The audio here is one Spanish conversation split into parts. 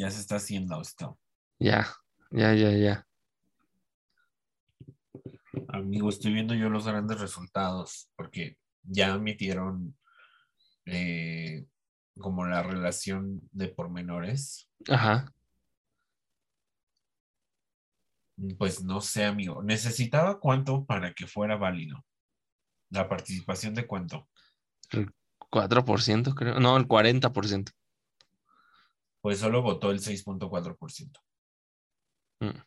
Ya se está haciendo esto. Ya, ya, ya, ya. Amigo, estoy viendo yo los grandes resultados porque ya emitieron eh, como la relación de pormenores. Ajá. Pues no sé, amigo. ¿Necesitaba cuánto para que fuera válido? ¿La participación de cuánto? El 4%, creo. No, el 40%. Pues solo votó el 6.4%. Mm.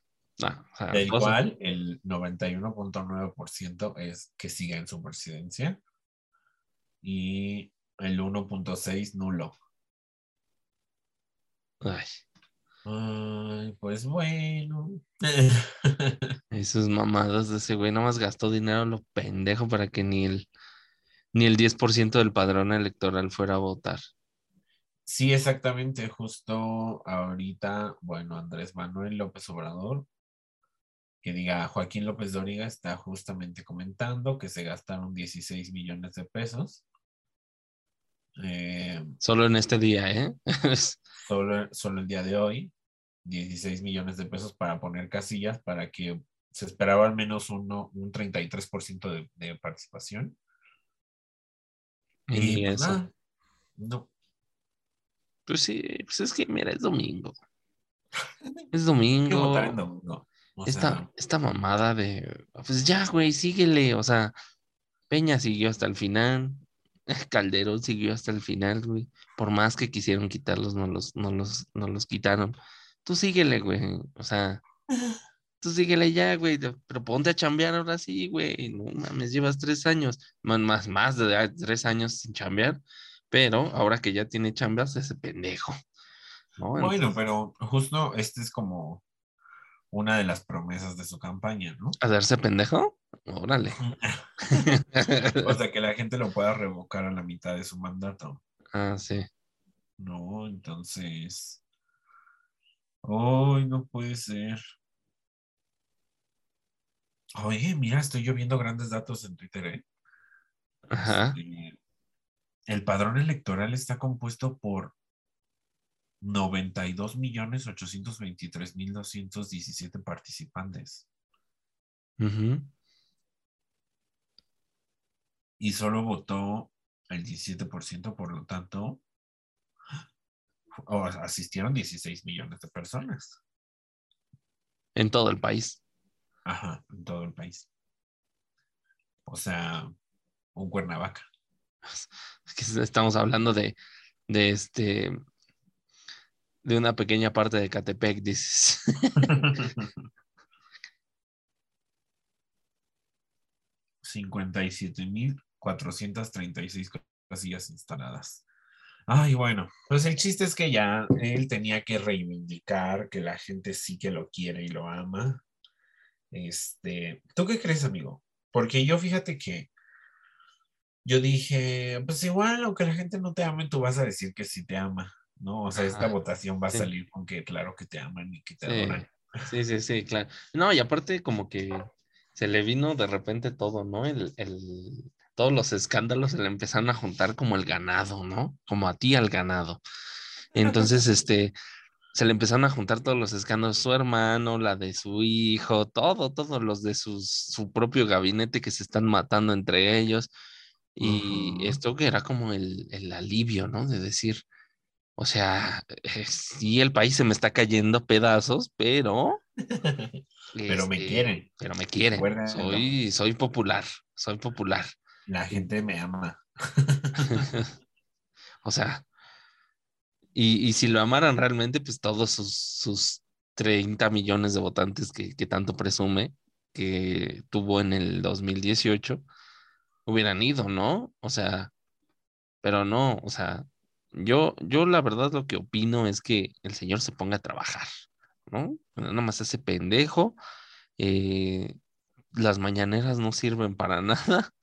Ah, o sea, Del cual el 91.9% es que siga en su presidencia y el 1.6% nulo. Ay, Ay, pues bueno. esas mamadas de ese güey. Nada más gastó dinero lo pendejo para que ni el, ni el 10% del padrón electoral fuera a votar. Sí, exactamente. Justo ahorita, bueno, Andrés Manuel López Obrador, que diga Joaquín López Dóriga, está justamente comentando que se gastaron 16 millones de pesos. Eh, Solo en este día, ¿eh? solo, solo el día de hoy, 16 millones de pesos para poner casillas para que se esperaba al menos uno, un 33% de, de participación. Y pues eso. nada, no. Pues sí, pues es que mira, es domingo. Es domingo. en domingo. O Esta, sea, esta mamada de, pues ya, güey, síguele. O sea, Peña siguió hasta el final. Calderón siguió hasta el final, güey. Por más que quisieron quitarlos, no los, no los, no los quitaron. Tú síguele, güey. O sea, tú síguele ya, güey. Pero ponte a chambear ahora sí, güey. No mames, llevas tres años, más, más, más de tres años sin chambear. Pero ahora que ya tiene chambas, ese pendejo. ¿no? bueno, pero justo este es como una de las promesas de su campaña, ¿no? ¿Hacerse pendejo? Órale. O sea, que la gente lo pueda revocar a la mitad de su mandato. Ah, sí. No, entonces. Ay, no puede ser. Oye, mira, estoy yo viendo grandes datos en Twitter, ¿eh? Ajá. Este, el padrón electoral está compuesto por 92.823.217 participantes ujú. y solo votó el 17%, por lo tanto, o asistieron 16 millones de personas. En todo el país. Ajá, en todo el país. O sea, un Cuernavaca. Estamos hablando de, de este, de una pequeña parte de Catepec, dices. Seis casillas instaladas. Ay, bueno, pues el chiste es que ya él tenía que reivindicar que la gente sí que lo quiere y lo ama. Este, ¿tú qué crees, amigo? Porque yo fíjate que yo dije, pues igual, aunque la gente no te ame, tú vas a decir que sí te ama, ¿no? O sea, esta Ajá, votación va a sí. salir con que claro que te aman y que te Sí, adoran. sí, sí, sí, claro. No, y aparte como que se le vino de repente todo, ¿no? El, el, todos los escándalos se le empezaron a juntar como el ganado, ¿no? Como a ti al ganado. Entonces, este, se le empezaron a juntar todos los escándalos, su hermano, la de su hijo, todo, todos los de sus, su propio gabinete que se están matando entre ellos. Y esto que era como el, el alivio, ¿no? De decir, o sea, eh, sí, el país se me está cayendo a pedazos, pero... Pero me este, quieren. Pero me quieren. Soy, soy popular, soy popular. La gente me ama. O sea, y, y si lo amaran realmente, pues todos sus, sus 30 millones de votantes que, que tanto presume que tuvo en el 2018 hubieran ido, ¿no? O sea, pero no, o sea, yo, yo la verdad lo que opino es que el señor se ponga a trabajar, ¿no? Nada más ese pendejo, eh, las mañaneras no sirven para nada,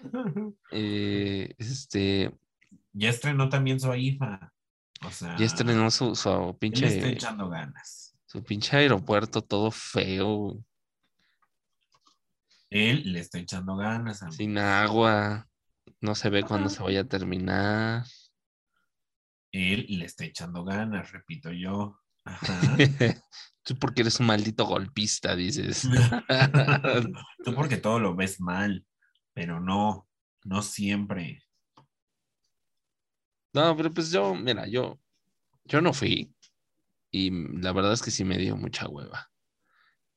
eh, este, Ya estrenó también su IFA. O sea, ya estrenó su, su él le está pinche, echando ganas. su pinche aeropuerto todo feo, Él le está echando ganas. amigo. sin agua, no se ve cuándo se vaya a terminar. él le está echando ganas, repito yo. Tú porque eres un maldito golpista, dices. Tú porque todo lo ves mal, pero no, no siempre. No, pero pues yo, mira, yo, yo no fui y la verdad es que sí me dio mucha hueva.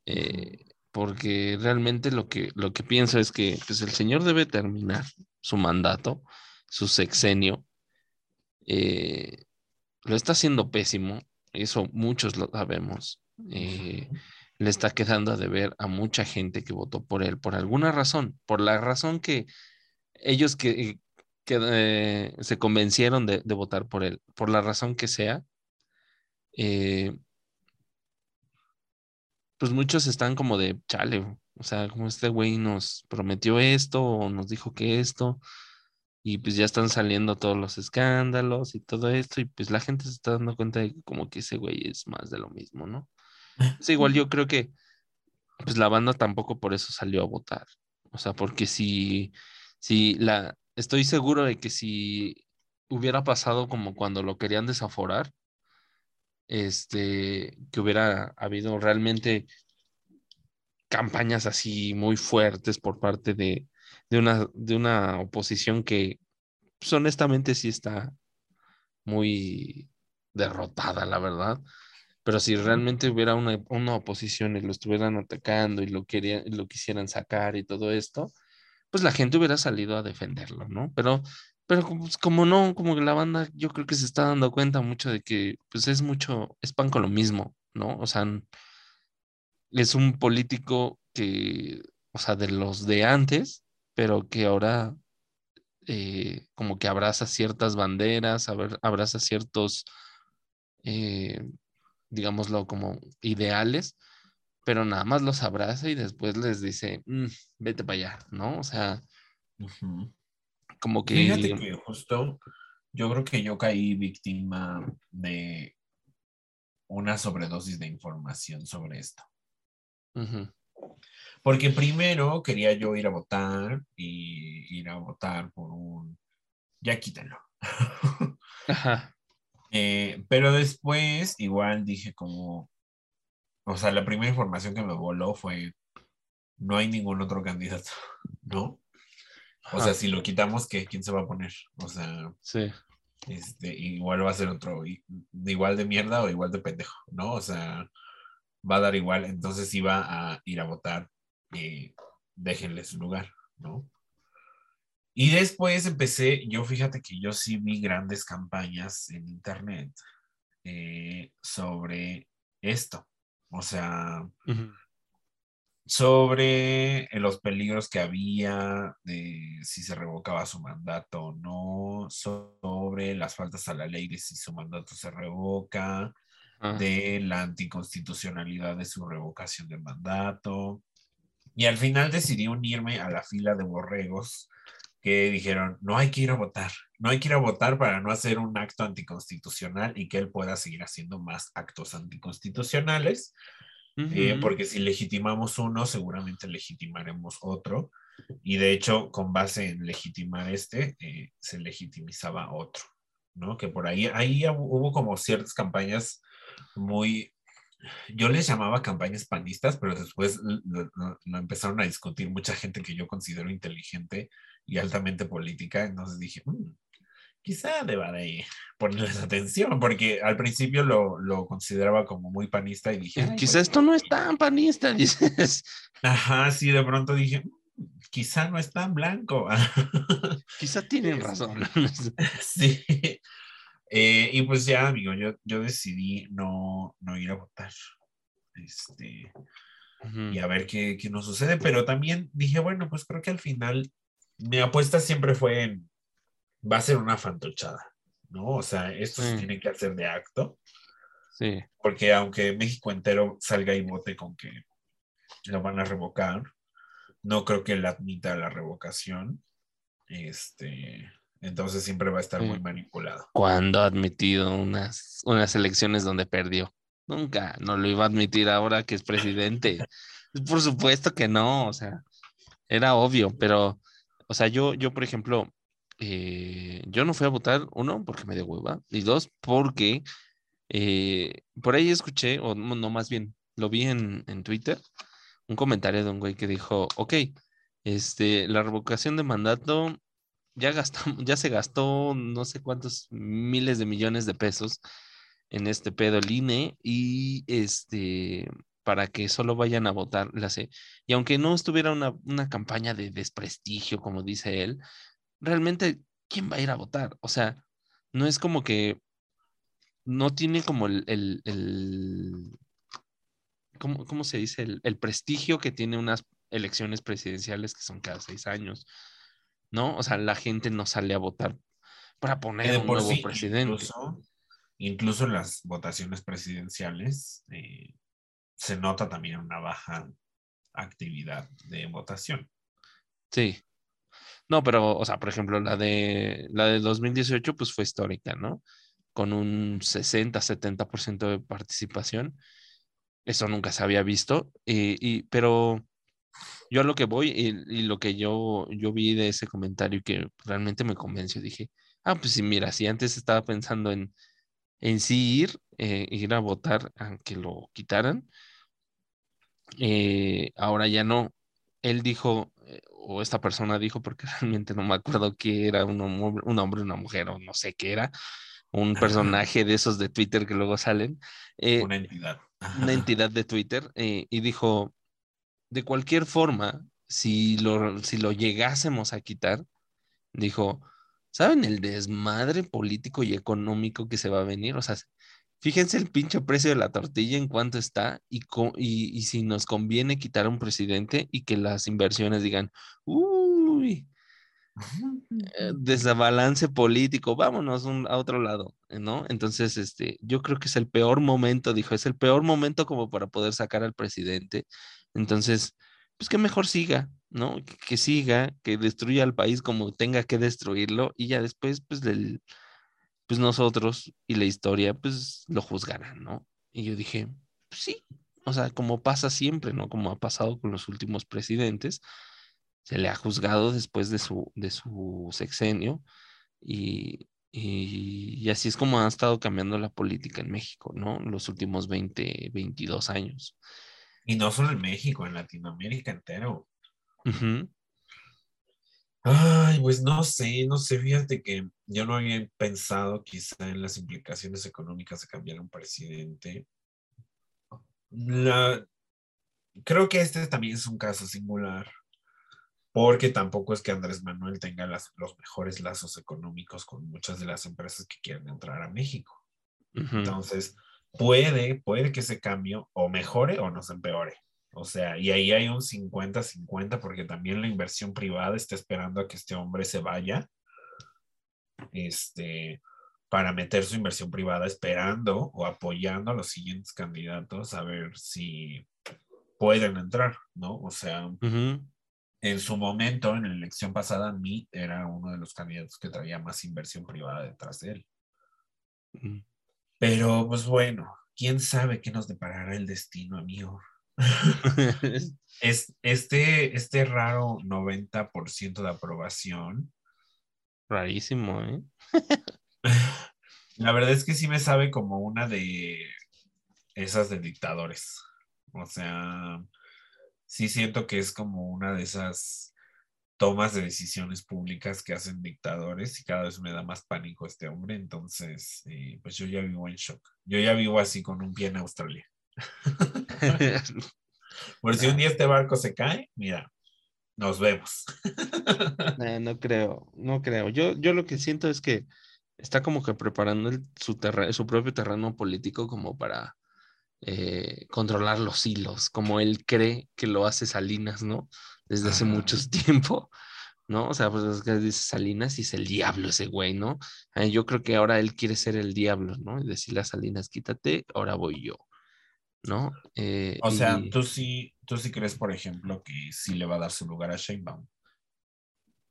Eh, porque realmente lo que, lo que pienso es que pues, el señor debe terminar su mandato, su sexenio. Eh, lo está haciendo pésimo, eso muchos lo sabemos. Eh, le está quedando a deber a mucha gente que votó por él por alguna razón, por la razón que ellos que, que se convencieron de, de, votar por él, por la razón que sea, eh, pues muchos están como de chale, o sea, como este güey nos prometió esto o nos dijo que esto, y pues ya están saliendo todos los escándalos y todo esto, y pues la gente se está dando cuenta de que como que ese güey es más de lo mismo, ¿no? Es igual yo creo que pues la banda tampoco por eso salió a votar, o sea, porque si, si la, estoy seguro de que si hubiera pasado como cuando lo querían desaforar, este, que hubiera habido realmente campañas así muy fuertes por parte de, una, de una oposición que pues, honestamente sí está muy derrotada, la verdad. Pero si realmente hubiera una, una oposición y lo estuvieran atacando y lo, querían, lo quisieran sacar y todo esto, pues la gente hubiera salido a defenderlo, ¿no? Pero pero pues, como no, como que la banda yo creo que se está dando cuenta mucho de que pues es mucho, es pan con lo mismo, ¿no? O sea, es un político que, o sea, de los de antes, pero que ahora eh, como que abraza ciertas banderas, abraza ciertos, eh, digámoslo, como ideales, pero nada más los abraza y después les dice, mm, vete para allá, ¿no? O sea, como que... Fíjate que justo yo creo que yo caí víctima de una sobredosis de información sobre esto. Porque primero quería yo ir a votar y ir a votar por un... Ya quítalo. Eh, pero después igual dije como... O sea, la primera información que me voló fue, no hay ningún otro candidato, ¿no? O sea, si lo quitamos, ¿qué? ¿quién se va a poner? O sea, sí. este, igual va a ser otro, igual de mierda o igual de pendejo, ¿no? O sea, va a dar igual, entonces iba a ir a votar y déjenle su lugar, ¿no? Y después empecé, yo fíjate que yo sí vi grandes campañas en internet eh, sobre esto. O sea, sobre eh, los peligros que había de si se revocaba su mandato o no, sobre las faltas a la ley de si su mandato se revoca, ah. de la anticonstitucionalidad de su revocación de mandato. Y al final decidí unirme a la fila de borregos que dijeron, no hay que ir a votar, no hay que ir a votar para no hacer un acto anticonstitucional y que él pueda seguir haciendo más actos anticonstitucionales eh, porque si legitimamos uno, seguramente legitimaremos otro. Y de hecho, con base en legitimar este, eh, se legitimizaba otro, ¿no? Que por ahí, ahí hubo como ciertas campañas muy, yo les llamaba campañas panistas, pero después lo, empezaron a discutir mucha gente que yo considero inteligente y altamente política. Entonces dije, mm, quizá deba de ponerles atención, porque al principio lo, lo consideraba como muy panista y dije... Quizá pues esto no es tan panista, dices. Ajá, sí, de pronto dije, mm, quizá no es tan blanco. quizá tienen razón. sí. Eh, y pues ya, amigo, yo, yo decidí no, no ir a votar. Este, Y a ver qué, qué nos sucede, pero también dije, bueno, pues creo que al final mi apuesta siempre fue en va a ser una fantochada, ¿no? O sea, esto se tiene que hacer de acto. Sí. Porque aunque México entero salga y vote con que lo van a revocar, no creo que él admita la revocación. Este, entonces siempre va a estar muy manipulado. Cuando ha admitido unas, unas elecciones donde perdió? Nunca, no lo iba a admitir ahora que es presidente. por supuesto que no, o sea, era obvio, pero, o sea, yo, yo, por ejemplo, eh, yo no fui a votar, uno, porque me dio hueva, y dos, porque eh, por ahí escuché, o no, más bien, lo vi en, en, Twitter, un comentario de un güey que dijo, ok, este, la revocación de mandato ya, gastamos, ya se gastó no sé cuántos miles de millones de pesos en este pedo el INE y este para que solo vayan a votar la C. Y aunque no estuviera una, una campaña de desprestigio, como dice él, realmente, ¿quién va a ir a votar? O sea, no es como que no tiene como el, el, el ¿cómo, ¿cómo, se dice? El, el, prestigio que tiene unas elecciones presidenciales que son cada seis años, ¿no? O sea, la gente no sale a votar para poner un nuevo presidente. Incluso, incluso, en las votaciones presidenciales eh, se nota también una baja actividad de votación. Sí. No, pero, o sea, por ejemplo, la de la de 2018 pues fue histórica, ¿no? Con un 60-70% de participación. Eso nunca se había visto. Y, pero yo a lo que voy y, lo que yo, yo vi de ese comentario que realmente me convenció, dije, ah, pues sí, mira, si antes estaba pensando en, en sí ir, eh, ir a votar aunque lo quitaran, eh, ahora ya no. Él dijo, eh, o esta persona dijo, porque realmente no me acuerdo que era un, hombre, un hombre, una mujer, o no sé qué era, un personaje de esos de Twitter que luego salen. Eh, una entidad. Una entidad de Twitter, y dijo, de cualquier forma, si lo, si lo llegásemos a quitar, dijo, ¿saben el desmadre político y económico que se va a venir? O sea, Fíjense el pinche precio de la tortilla en cuánto está y, y, si nos conviene quitar a un presidente y que las inversiones digan, uy, eh, desabalance político, vámonos a otro lado, ¿no? Entonces, este, yo creo que es el peor momento, dijo, es el peor momento como para poder sacar al presidente. Entonces, pues que mejor siga, ¿no? Que, que siga, que destruya al país como tenga que destruirlo y ya después, pues, del pues nosotros y la historia pues lo juzgarán, ¿no? Y yo dije, pues sí, o sea, como pasa siempre, ¿no? Como ha pasado con los últimos presidentes, se le ha juzgado después de su, de su sexenio y, y, así es como ha estado cambiando la política en México, ¿no? Los últimos 20, 22 años. Y no solo en México, en Latinoamérica entero. Ay, pues no sé, no sé, fíjate que yo no había pensado quizá en las implicaciones económicas de cambiar un presidente. creo que este también es un caso singular, porque tampoco es que Andrés Manuel tenga los mejores lazos económicos con muchas de las empresas que quieren entrar a México. Entonces, puede, puede que ese cambio o mejore o nos empeore. O sea, y ahí hay un 50-50 porque también la inversión privada está esperando a que este hombre se vaya este, para meter su inversión privada, esperando o apoyando a los siguientes candidatos a ver si pueden entrar, ¿no? O sea, en su momento, en la elección pasada, mí era uno de los candidatos que traía más inversión privada detrás de él. Pero, pues bueno, quién sabe qué nos deparará el destino, amigo. es, este, este raro 90% de aprobación. Rarísimo, ¿eh? La verdad es que sí me sabe como una de esas de dictadores. O sea, sí siento que es como una de esas tomas de decisiones públicas que hacen dictadores y cada vez me da más pánico este hombre. Entonces, eh, pues yo ya vivo en shock. Yo ya vivo así con un pie en Australia. Por si un día este barco se cae, mira, nos vemos. Eh, no creo, no creo. Yo, yo lo que siento es que está como que preparando su, su propio terreno político como para eh, controlar los hilos, como él cree que lo hace Salinas, ¿no? Desde hace mucho tiempo. ¿no? O sea, pues es que dice Salinas y es el diablo ese güey, ¿no? Eh, yo creo que ahora él quiere ser el diablo, ¿no? Y decirle a Salinas, quítate, ahora voy yo. ¿no? Eh, o sea, tú sí, tú sí crees, por ejemplo, que sí le va a dar su lugar a Sheinbaum.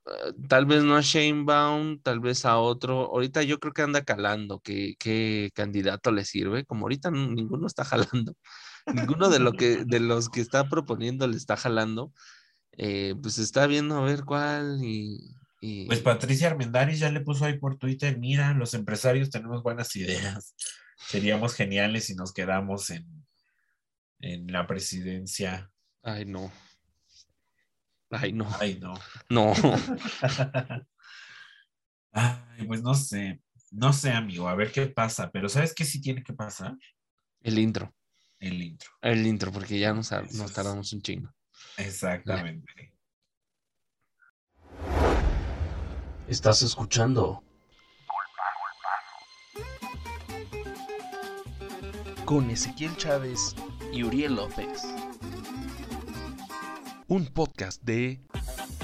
Ah, tal vez no a Sheinbaum, tal vez a otro. Ahorita yo creo que anda calando qué, qué candidato le sirve. Como ahorita ninguno está jalando, ninguno de, lo que, de los que está proponiendo le está jalando. Eh, pues está viendo a ver cuál y Y Pues Patricia Armendáriz ya le puso ahí por Twitter, mira, los empresarios tenemos buenas ideas. Seríamos geniales si nos quedamos en, en la presidencia. ay, no. Ay, no. Ay, no. No. Ay, pues no sé, no sé, amigo, a ver qué pasa, pero ¿sabes qué sí tiene que pasar? El intro. El intro. El intro, porque ya nos, nos tardamos un chingo. Exactamente. Estás escuchando. con Ezequiel Chávez y Uriel López. Un podcast de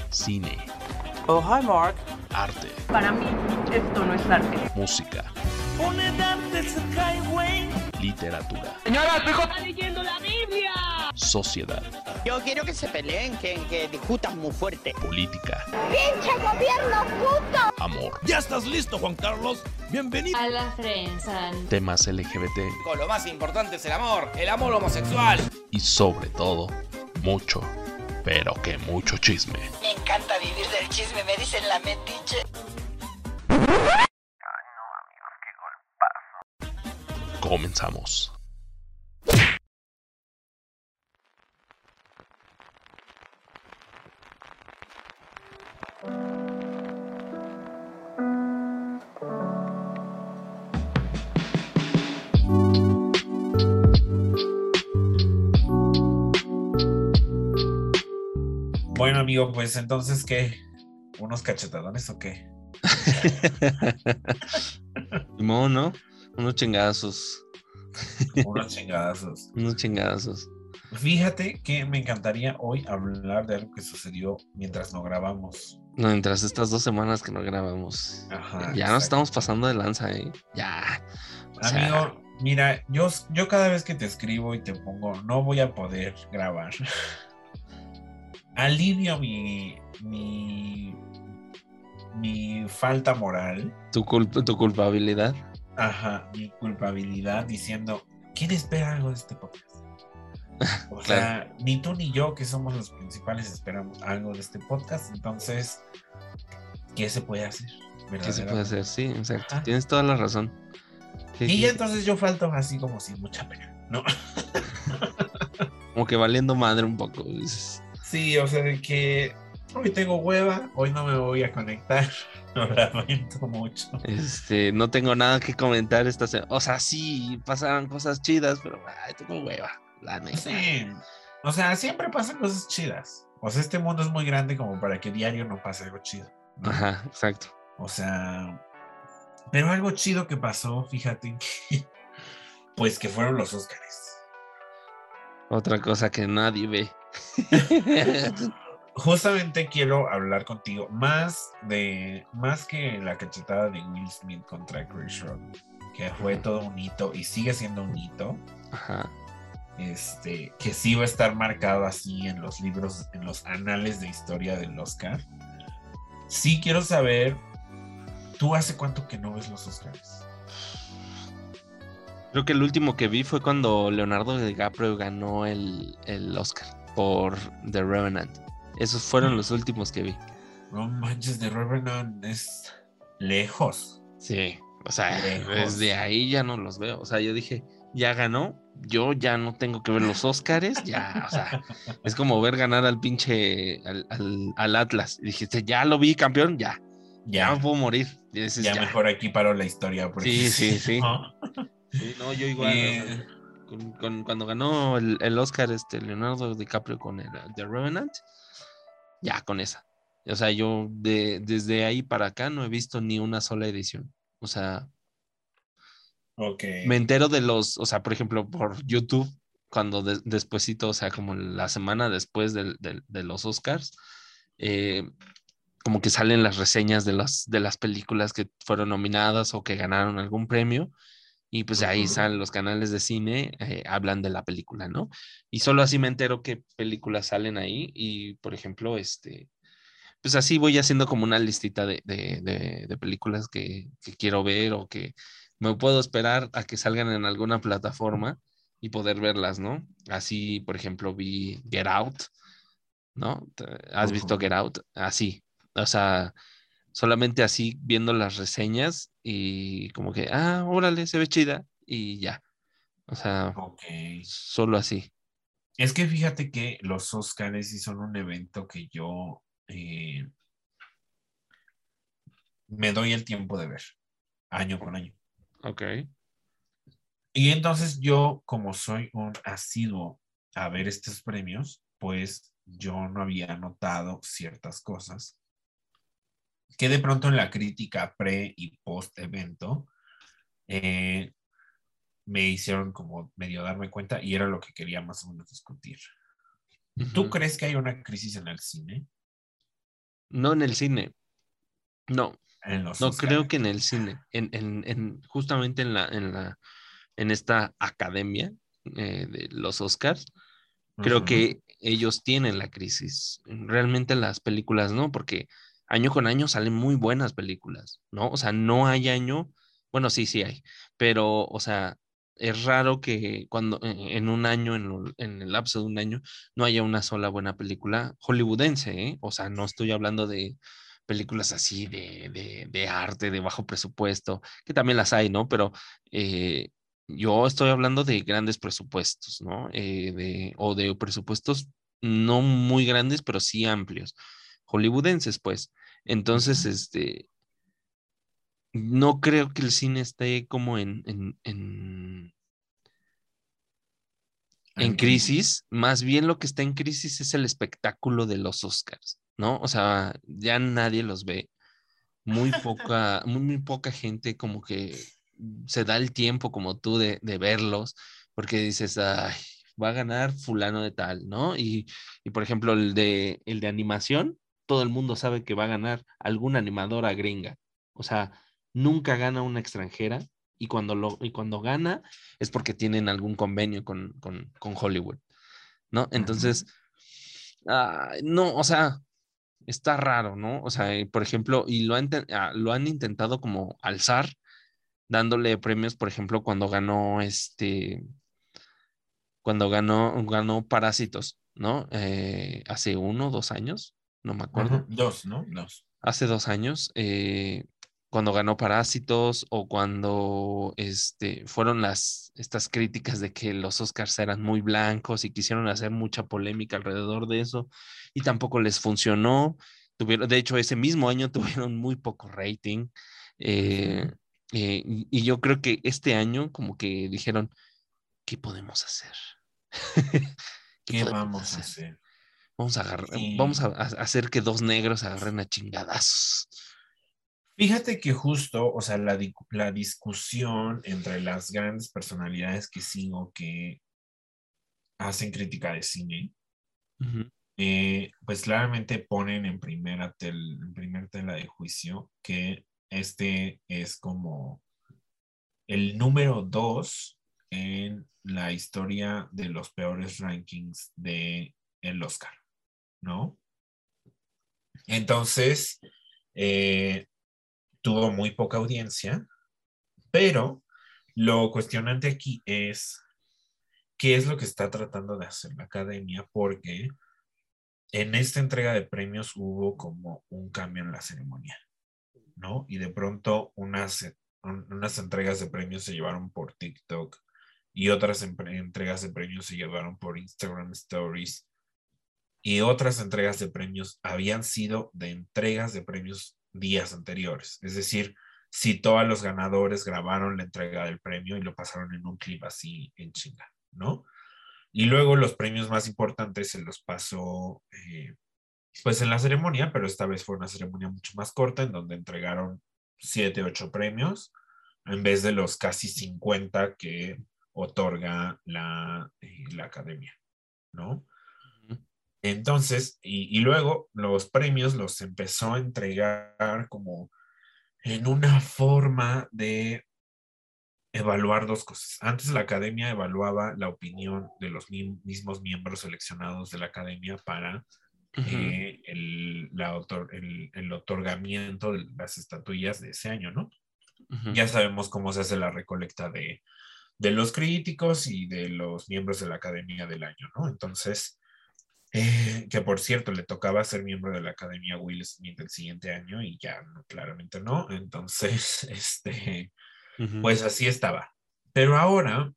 cine, Oh, hi, Mark. arte, Para mí, esto no es arte. música, literatura, Señora, hijo está leyendo la Biblia. Sociedad, Yo quiero que se peleen, que, que discutan muy fuerte. política, amor, ¿Ya estás listo, Juan Carlos? Bienvenido. A la prensa. temas LGBT Lo más importante es el amor, el amor homosexual. y sobre todo, mucho, pero que mucho chisme. Me encanta vivir del chisme, me dicen la metiche. Comenzamos. Amigo, pues entonces, ¿qué? ¿Unos cachetadones o qué? Simón, ¿no? Unos chingazos. Unos chingadazos. Unos chingazos. Fíjate que me encantaría hoy hablar de algo que sucedió mientras no grabamos. No, mientras estas dos semanas que no grabamos. Ajá. ya nos estamos pasando de lanza, ¿eh? Ya. O sea, Amigo, mira, yo, yo cada vez que te escribo y te pongo, no voy a poder grabar. Alivio mi, mi, mi falta moral, tu, culpa, tu culpabilidad. ajá, mi culpabilidad diciendo, ¿quién espera algo de este podcast? O sea, ni tú ni yo, que somos los principales, esperamos algo de este podcast. Entonces, ¿qué se puede hacer? ¿Qué se puede hacer? Sí, exacto. Ajá. Tienes toda la razón. Sí, Y sí, ya entonces yo falto así como sin mucha pena, ¿no? Como que valiendo madre un poco. Es- Sí, o sea, de que hoy tengo hueva, hoy no me voy a conectar. Lo lamento mucho. Este, no tengo nada que comentar esta semana. O sea, sí, pasaron cosas chidas, pero ay, tengo hueva, la neta. Sí, o sea, siempre pasan cosas chidas. O sea, este mundo es muy grande como para que diario no pase algo chido. ¿no? Ajá, exacto. O sea, pero algo chido que pasó, fíjate, que, pues que fueron los Óscares. Otra cosa que nadie ve. Justamente quiero hablar contigo más de, más que la cachetada de Will Smith contra Chris Rock, que fue todo un hito y sigue siendo un hito. Ajá. este, que sí va a estar marcado así en los libros, en los anales de historia del Oscar. Sí quiero saber, ¿tú hace cuánto que no ves los Oscars? Creo que el último que vi fue cuando Leonardo DiCaprio ganó el, el Oscar por The Revenant. Esos fueron los últimos que vi. No manches, de Revenant es lejos. Sí, o sea, Lejos. desde ahí ya no los veo. O sea, yo dije, ya ganó, yo ya no tengo que ver los Óscares, ya, o sea, es como ver ganar al pinche, al, al- al Atlas. Y dijiste, ya lo vi campeón, ya, ya Ya, puedo morir. Dices, ya, ya. mejor aquí paro la historia. porque Sí, sí, sí. ¿no? Sí, no, yo igual. Eh, con- con- cuando ganó el, el Oscar este Leonardo DiCaprio con el The Revenant, ya con esa. O sea, yo de, desde ahí para acá no he visto ni una sola edición. O sea, ok. me entero de los, o sea, por ejemplo, por YouTube, cuando de- despuesito, o sea, como la semana después de, los Oscars, eh, como que salen las reseñas de las, de las películas que fueron nominadas o que ganaron algún premio. Y pues ahí salen los canales de cine, eh, hablan de la película, ¿no? Y solo así me entero qué películas salen ahí. Y, por ejemplo, este, pues así voy haciendo como una listita de, de- de- de películas que, que quiero ver o que me puedo esperar a que salgan en alguna plataforma y poder verlas, ¿no? Así, por ejemplo, vi Get Out, ¿no? ¿Te- ¿Has visto Ujú. Get Out? Así, o sea, solamente así viendo las reseñas y como que, ah, órale, se ve chida y ya. O sea, solo así. Es que fíjate que los Oscars sí son un evento que yo eh, me doy el tiempo de ver, año con año. Ok. Y entonces yo, como soy un asiduo a ver estos premios, pues yo no había notado ciertas cosas que de pronto en la crítica pre y post evento eh, me hicieron como medio darme cuenta y era lo que quería más o menos discutir. ¿Tú crees que hay una crisis en el cine? No en el cine. No, En los no creo que en el cine. En, en, en- justamente en la, en la, en esta academia eh, de los Oscars, creo que ellos tienen la crisis. Realmente las películas no, porque año con año salen muy buenas películas, ¿no? O sea, no hay año, bueno, sí, sí hay, pero, o sea, es raro que cuando eh, en un año, en, lo- en el lapso de un año, no haya una sola buena película hollywoodense, ¿eh? O sea, no estoy hablando de películas así de, de, de arte, de bajo presupuesto, que también las hay, ¿no? Pero eh, yo estoy hablando de grandes presupuestos, ¿no? Eh, de, o de presupuestos no muy grandes, pero sí amplios, hollywoodenses, pues. Entonces, este, no creo que el cine esté como en, en En crisis, más bien lo que está en crisis es el espectáculo de los Oscars, ¿no? O sea, ya nadie los ve, muy poca, muy, muy poca gente como que se da el tiempo como tú de, de verlos, porque dices, ay, va a ganar fulano de tal, ¿no? Y, y por ejemplo, el de, el de animación, todo el mundo sabe que va a ganar alguna animadora gringa, o sea, nunca gana una extranjera. Y cuando, lo, y cuando gana es porque tienen algún convenio con, con, con Hollywood, ¿no? Entonces, no, o sea, está raro, ¿no? O sea, por ejemplo, y lo han, ah, lo han intentado como alzar, dándole premios, por ejemplo, cuando ganó este, cuando ganó, ganó Parásitos, ¿no? Eh, hace uno, dos años, no me acuerdo Dos, ¿no? Dos. hace dos años, eh, cuando ganó Parásitos o cuando este, fueron las, estas críticas de que los Oscars eran muy blancos y quisieron hacer mucha polémica alrededor de eso y tampoco les funcionó. Tuvieron, de hecho, ese mismo año tuvieron muy poco rating. eh, eh, y, y yo creo que este año como que dijeron, ¿qué podemos hacer? ¿Qué podemos vamos a hacer? Vamos a agarrar, Sí. vamos a, a hacer que dos negros agarren a chingadazos. Fíjate que justo, o sea, la, la discusión entre las grandes personalidades que sigo que hacen crítica de cine, eh, pues claramente ponen en primera tel- en primer tela de juicio que este es como el número dos en la historia de los peores rankings de el Oscar, ¿no? Entonces, eh, tuvo muy poca audiencia, pero lo cuestionante aquí es qué es lo que está tratando de hacer la academia, porque en esta entrega de premios hubo como un cambio en la ceremonia, ¿no? Y de pronto unas, un- unas entregas de premios se llevaron por TikTok y otras entregas de premios se llevaron por Instagram Stories y otras entregas de premios habían sido de entregas de premios días anteriores. Es decir, citó a los ganadores, grabaron la entrega del premio y lo pasaron en un clip así en chinga, ¿no? Y luego los premios más importantes se los pasó eh, pues en la ceremonia, pero esta vez fue una ceremonia mucho más corta en donde entregaron siete, ocho premios en vez de los casi 50 que otorga la, eh, la academia, ¿no? Entonces, y, y luego los premios los empezó a entregar como en una forma de evaluar dos cosas. Antes la academia evaluaba la opinión de los mi- mismos miembros seleccionados de la academia para eh, el, la otor- el- el otorgamiento de las estatuillas de ese año, ¿no? Ya sabemos cómo se hace la recolecta de, de los críticos y de los miembros de la academia del año, ¿no? Entonces, Eh, que por cierto le tocaba ser miembro de la Academia Will Smith el siguiente año y ya no, claramente no. Entonces, este, pues así estaba. Pero ahora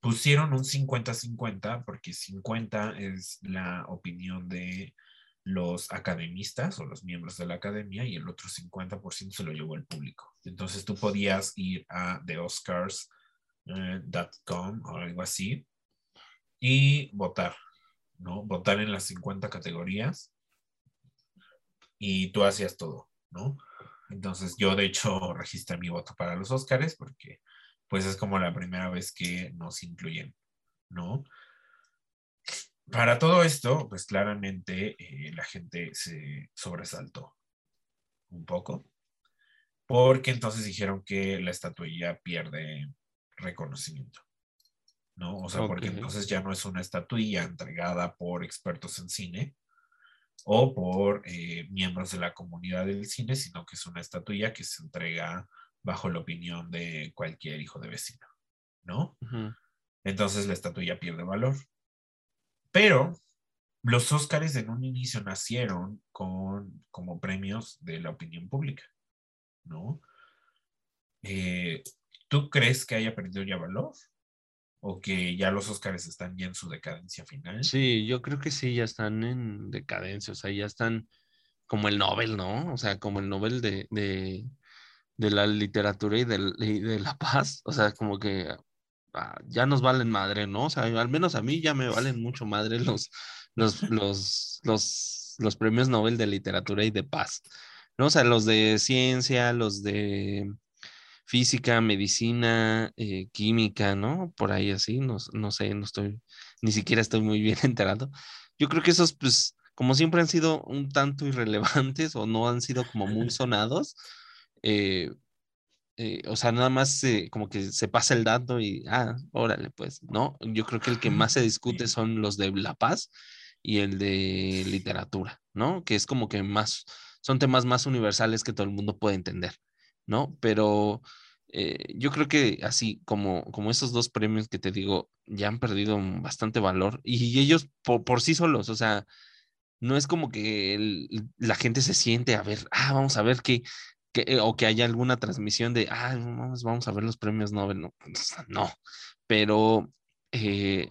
pusieron un 50-50 porque 50 es la opinión de los academistas o los miembros de la academia y el otro 50% se lo llevó el público. Entonces tú podías ir a theoscars.com o algo así y votar, ¿no? Votar en las 50 categorías y tú hacías todo, ¿no? Entonces yo de hecho registré mi voto para los Oscars porque pues es como la primera vez que nos incluyen, ¿no? Para todo esto, pues claramente eh, la gente se sobresaltó un poco, porque entonces dijeron que la estatuilla pierde reconocimiento, ¿no? O sea, porque entonces ya no es una estatuilla entregada por expertos en cine o por eh, miembros de la comunidad del cine, sino que es una estatuilla que se entrega bajo la opinión de cualquier hijo de vecino, ¿no? Entonces la estatuilla pierde valor. Pero los Óscares en un inicio nacieron con, como premios de la opinión pública, ¿no? Eh, ¿Tú crees que haya perdido ya valor? ¿O que ya los Óscares están ya en su decadencia final? Sí, yo creo que sí, ya están en decadencia, o sea, ya están como el Nobel, ¿no? O sea, como el Nobel de, de, de la literatura y, y de la paz, o sea, como que ah, ya nos valen madre, ¿no? O sea, al menos a mí ya me valen mucho madre los, los, los, los, los premios Nobel de literatura y de paz, ¿no? O sea, los de ciencia, los de física, medicina, eh, química, ¿no? Por ahí así, no, no sé, no estoy, ni siquiera estoy muy bien enterado. Yo creo que esos, pues, como siempre han sido un tanto irrelevantes o no han sido como muy sonados, eh, eh, o sea, nada más eh, como que se pasa el dato y, ah, órale, pues, ¿no? Yo creo que el que más se discute son los de La Paz y el de literatura, ¿no? Que es como que más, son temas más universales que todo el mundo puede entender, ¿no? Pero eh, yo creo que así como, como esos dos premios que te digo, ya han perdido bastante valor y ellos por, por sí solos, o sea, no es como que la gente se siente a ver, ah, vamos a ver qué, qué- eh, o que haya alguna transmisión de, ah, vamos, vamos a ver los premios Nobel, no, no, pero eh,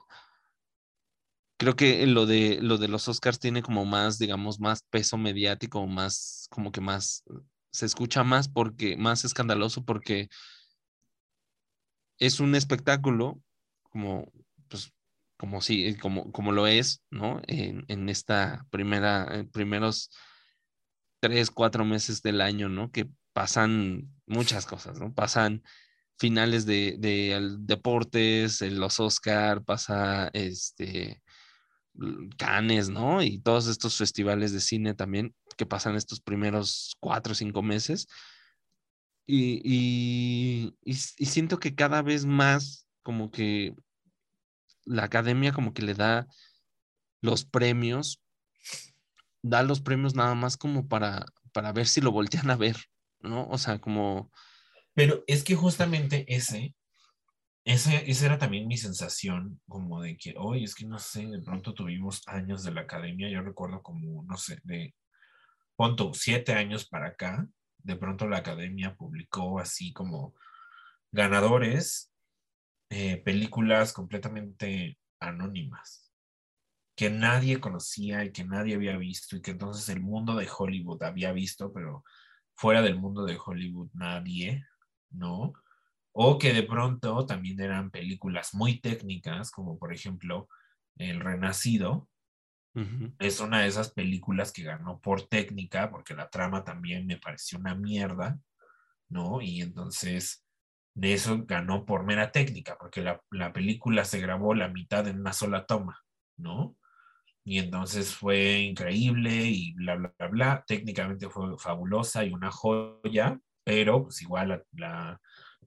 creo que lo de, lo de los Oscars tiene como más, digamos, más peso mediático, más, como que más, se escucha más porque, más escandaloso porque es un espectáculo como, pues, como sí, como, como lo es, ¿no? En, en esta primera, en primeros tres, cuatro meses del año, ¿no? Que pasan muchas cosas, ¿no? Pasan finales de, de el- deportes, los Oscar, pasa este Cannes, ¿no? Y todos estos festivales de cine también que pasan estos primeros cuatro o cinco meses. Y, y, siento que cada vez más como que la academia como que le da los premios, da los premios nada más como para, para ver si lo voltean a ver, ¿no? O sea, como, Pero es que justamente ese, esa era también mi sensación, como de que, hoy es que no sé, de pronto tuvimos años de la academia, yo recuerdo como, no sé, de, punto, siete años para acá, de pronto la academia publicó así como ganadores, eh, películas completamente anónimas, que nadie conocía y que nadie había visto y que entonces el mundo de Hollywood había visto, pero fuera del mundo de Hollywood nadie, ¿no? O que de pronto también eran películas muy técnicas, como por ejemplo El Renacido, ujú, es una de esas películas que ganó por técnica, porque la trama también me pareció una mierda, ¿no? Y entonces de eso ganó por mera técnica, porque la, la película se grabó la mitad en una sola toma, ¿no? Y entonces fue increíble y bla, bla, bla, bla. Técnicamente fue fabulosa y una joya, pero pues igual la, la-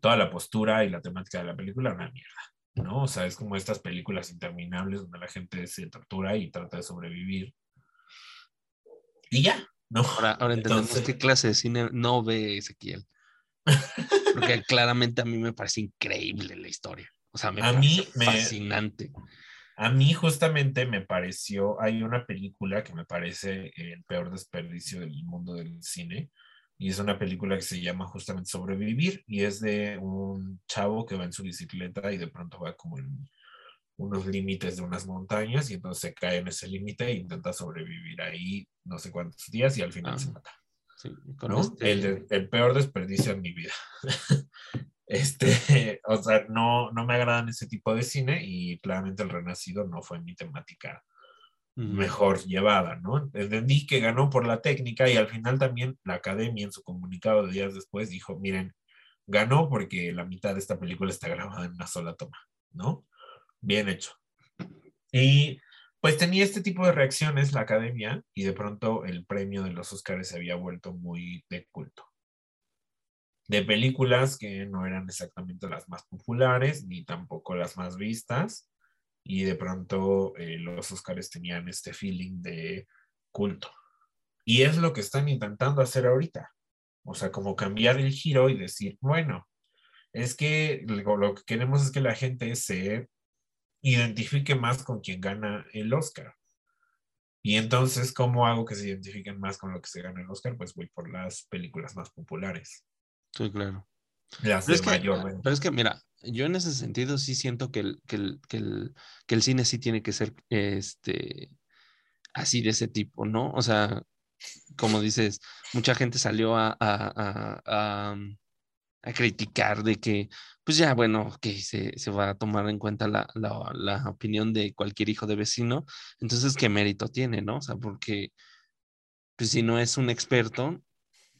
toda la postura y la temática de la película una mierda, ¿no? O sea, es como estas películas interminables donde la gente se tortura y trata de sobrevivir. Y ya, ¿no? Ahora, ahora entendemos Entonces- qué clase de cine no ve Ezequiel. Porque claramente a mí me parece increíble la historia. O sea, me A parece mí me- fascinante. A mí justamente me pareció, hay una película que me parece el peor desperdicio del mundo del cine, y es una película que se llama justamente Sobrevivir, y es de un chavo que va en su bicicleta y de pronto va como en unos límites de unas montañas y entonces se cae en ese límite e intenta sobrevivir ahí no sé cuántos días y al final Ah, se mata. Sí, con ¿no? este- El, el peor desperdicio en mi vida. Este, o sea, no, no me agradan ese tipo de cine y claramente el Renacido no fue mi temática. Mejor llevada, ¿no? Entendí que ganó por la técnica y al final también la academia en su comunicado de días después dijo, miren, ganó porque la mitad de esta película está grabada en una sola toma, ¿no? Bien hecho. Y pues tenía este tipo de reacciones la academia y de pronto el premio de los Oscars se había vuelto muy de culto. De películas que no eran exactamente las más populares ni tampoco las más vistas y de pronto eh, los Oscars tenían este feeling de culto. Y es lo que están intentando hacer ahorita. O sea, como cambiar el giro y decir, bueno, es que lo que queremos es que la gente se identifique más con quien gana el Oscar. Y entonces, ¿cómo hago que se identifiquen más con lo que se gana el Oscar? Pues voy por las películas más populares, Sí, claro. Las Pero de es, que, mayor pero es que, mira, yo en ese sentido sí siento que el, que el, que el, que el cine sí tiene que ser este, así de ese tipo, ¿no? O sea, como dices, mucha gente salió a, a, a, a, a criticar de que, pues ya, bueno, que se, se va a tomar en cuenta la, la, la opinión de cualquier hijo de vecino, entonces, ¿qué mérito tiene, no? O sea, porque, pues si no es un experto,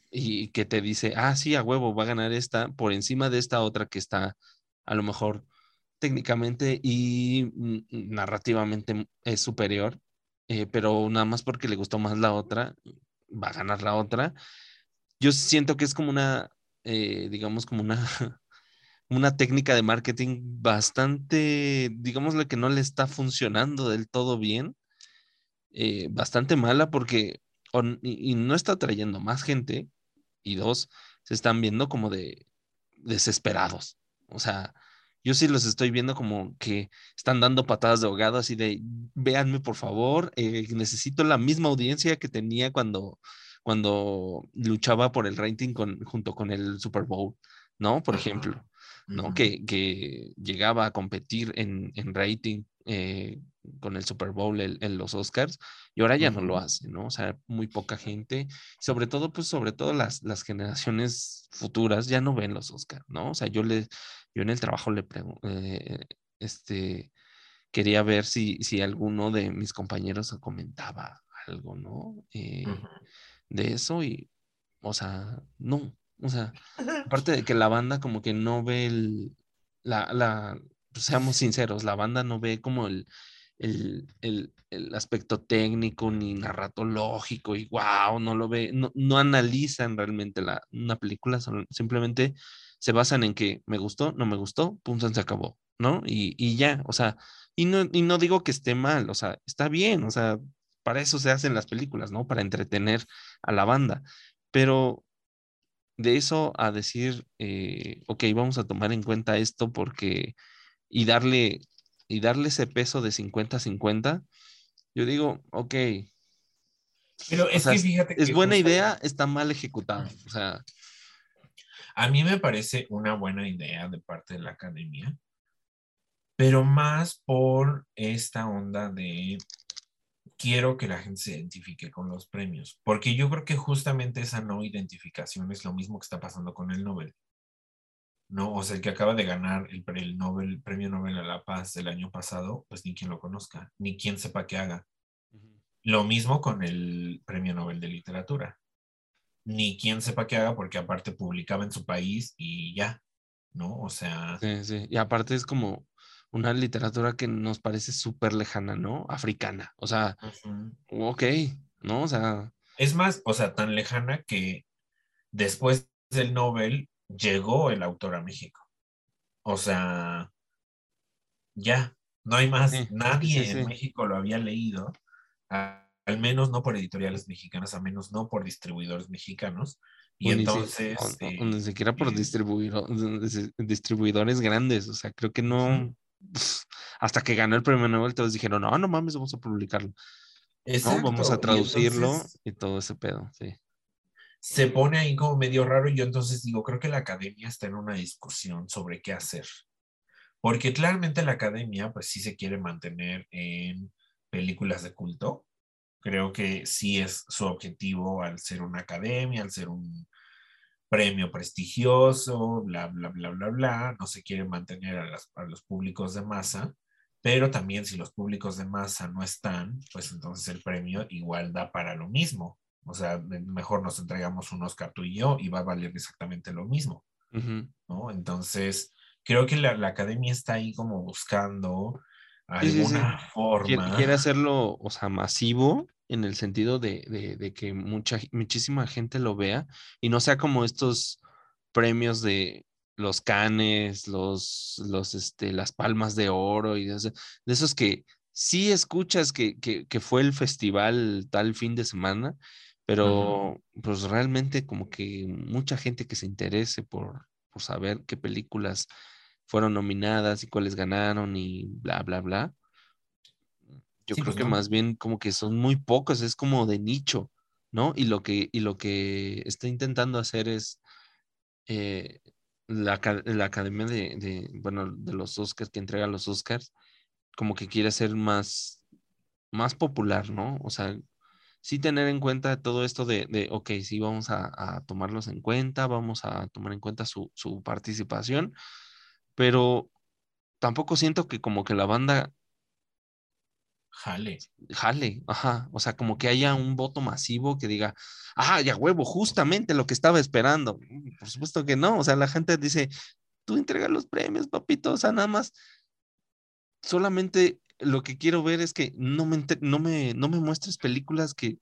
y que te dice, ah, sí, a huevo, va a ganar esta por encima de esta otra que está a lo mejor técnicamente y mm, narrativamente es superior, eh, pero nada más porque le gustó más la otra, va a ganar la otra. Yo siento que es como una, eh, digamos, como una, una técnica de marketing bastante, digámosle que no le está funcionando del todo bien, eh, bastante mala porque y no está trayendo más gente y dos, se están viendo como de desesperados. O sea, yo sí los estoy viendo como que están dando patadas de ahogado así de, véanme por favor, eh, necesito la misma audiencia que tenía cuando, cuando luchaba por el rating con, junto con el Super Bowl, ¿no? Por ejemplo. ¿no? Que, que llegaba a competir en, en rating eh, con el Super Bowl en, en los Oscars y ahora ya no lo hace, ¿no? O sea, muy poca gente, sobre todo, pues sobre todo las, las generaciones futuras ya no ven los Oscars, ¿no? O sea, yo le, yo en el trabajo le pregunté, este, quería ver si, si alguno de mis compañeros comentaba algo, ¿no? Eh, Ujú. de eso y, o sea, no, o sea, aparte de que la banda como que no ve el, la, la, seamos sinceros, la banda no ve como el, el, el, aspecto técnico ni narratológico y wow, no lo ve, no, no analizan realmente la, una película, simplemente se basan en que me gustó, no me gustó, pum, se acabó, ¿no? Y, y ya, o sea, y no, y no digo que esté mal, o sea, está bien, o sea, para eso se hacen las películas, ¿no? Para entretener a la banda, pero de eso a decir, eh, ok, vamos a tomar en cuenta esto porque, y darle, y darle ese peso de 50-50, yo digo, ok, Pero o es sea, que fíjate es que buena justo- idea, está mal ejecutada, o sea, A mí me parece una buena idea de parte de la academia, pero más por esta onda de quiero que la gente se identifique con los premios, porque yo creo que justamente esa no identificación es lo mismo que está pasando con el Nobel. No, o sea, el que acaba de ganar el, el Nobel, premio Nobel a la Paz del año pasado, pues ni quien lo conozca, ni quien sepa qué haga. Lo mismo con el premio Nobel de Literatura. Ni quien sepa qué haga porque aparte publicaba en su país y ya, ¿no? O sea, sí, sí. Y aparte es como una literatura que nos parece súper lejana, ¿no? Africana, o sea, ujú. ok, ¿no? O sea, es más, o sea, tan lejana que después del Nobel llegó el autor a México. O sea, ya, no hay más. Sí, Nadie sí, sí. en México lo había leído, a- al menos no por editoriales mexicanas, al menos no por distribuidores mexicanos. Y entonces... o- o- o eh, ni siquiera por eh, distribuidor- dis- distribuidores grandes, o sea, creo que no, hasta que ganó el premio Nobel, todos dijeron, no, no mames, vamos a publicarlo. Vamos a y traducirlo entonces y todo ese pedo, sí. Se pone ahí como medio raro y yo entonces digo, creo que la academia está en una discusión sobre qué hacer. Porque claramente la academia pues sí se quiere mantener en películas de culto. Creo que sí es su objetivo al ser una academia, al ser un premio prestigioso, bla, bla, bla, bla, bla. No se quiere mantener a, las- a los públicos de masa, pero también si los públicos de masa no están, pues entonces el premio igual da para lo mismo. O sea, mejor nos entregamos un Oscar tú y yo y va a valer exactamente lo mismo. ¿no? Entonces, creo que la, la academia está ahí como buscando Sí, sí, sí. alguna forma. quiere hacerlo, o sea, masivo en el sentido de, de- de que mucha, muchísima gente lo vea y no sea como estos premios de los canes, los, los, este, las palmas de oro y de, esos que sí escuchas que, que, que fue el festival tal fin de semana, pero pues realmente como que mucha gente que se interese por, por saber qué películas fueron nominadas y cuáles ganaron y bla, bla, bla. Yo Sí, creo pues que no. más bien como que son muy pocos, es como de nicho, ¿no? Y lo que, y lo que está intentando hacer es eh, la, la academia de, de, bueno, de los Oscars, que entrega los Oscars, como que quiere ser más, más popular, ¿no? O sea, sí tener en cuenta todo esto de, de ok, sí vamos a, a tomarlos en cuenta, vamos a tomar en cuenta su, su participación, pero tampoco siento que como que la banda Jale. jale, ajá, o sea, como que haya un voto masivo que diga, ah, ya huevo, justamente lo que estaba esperando. Mm, Por supuesto que no, o sea, la gente dice, tú entrega los premios, papito, o sea, nada más, solamente lo que quiero ver es que no me, no me, no me muestres películas que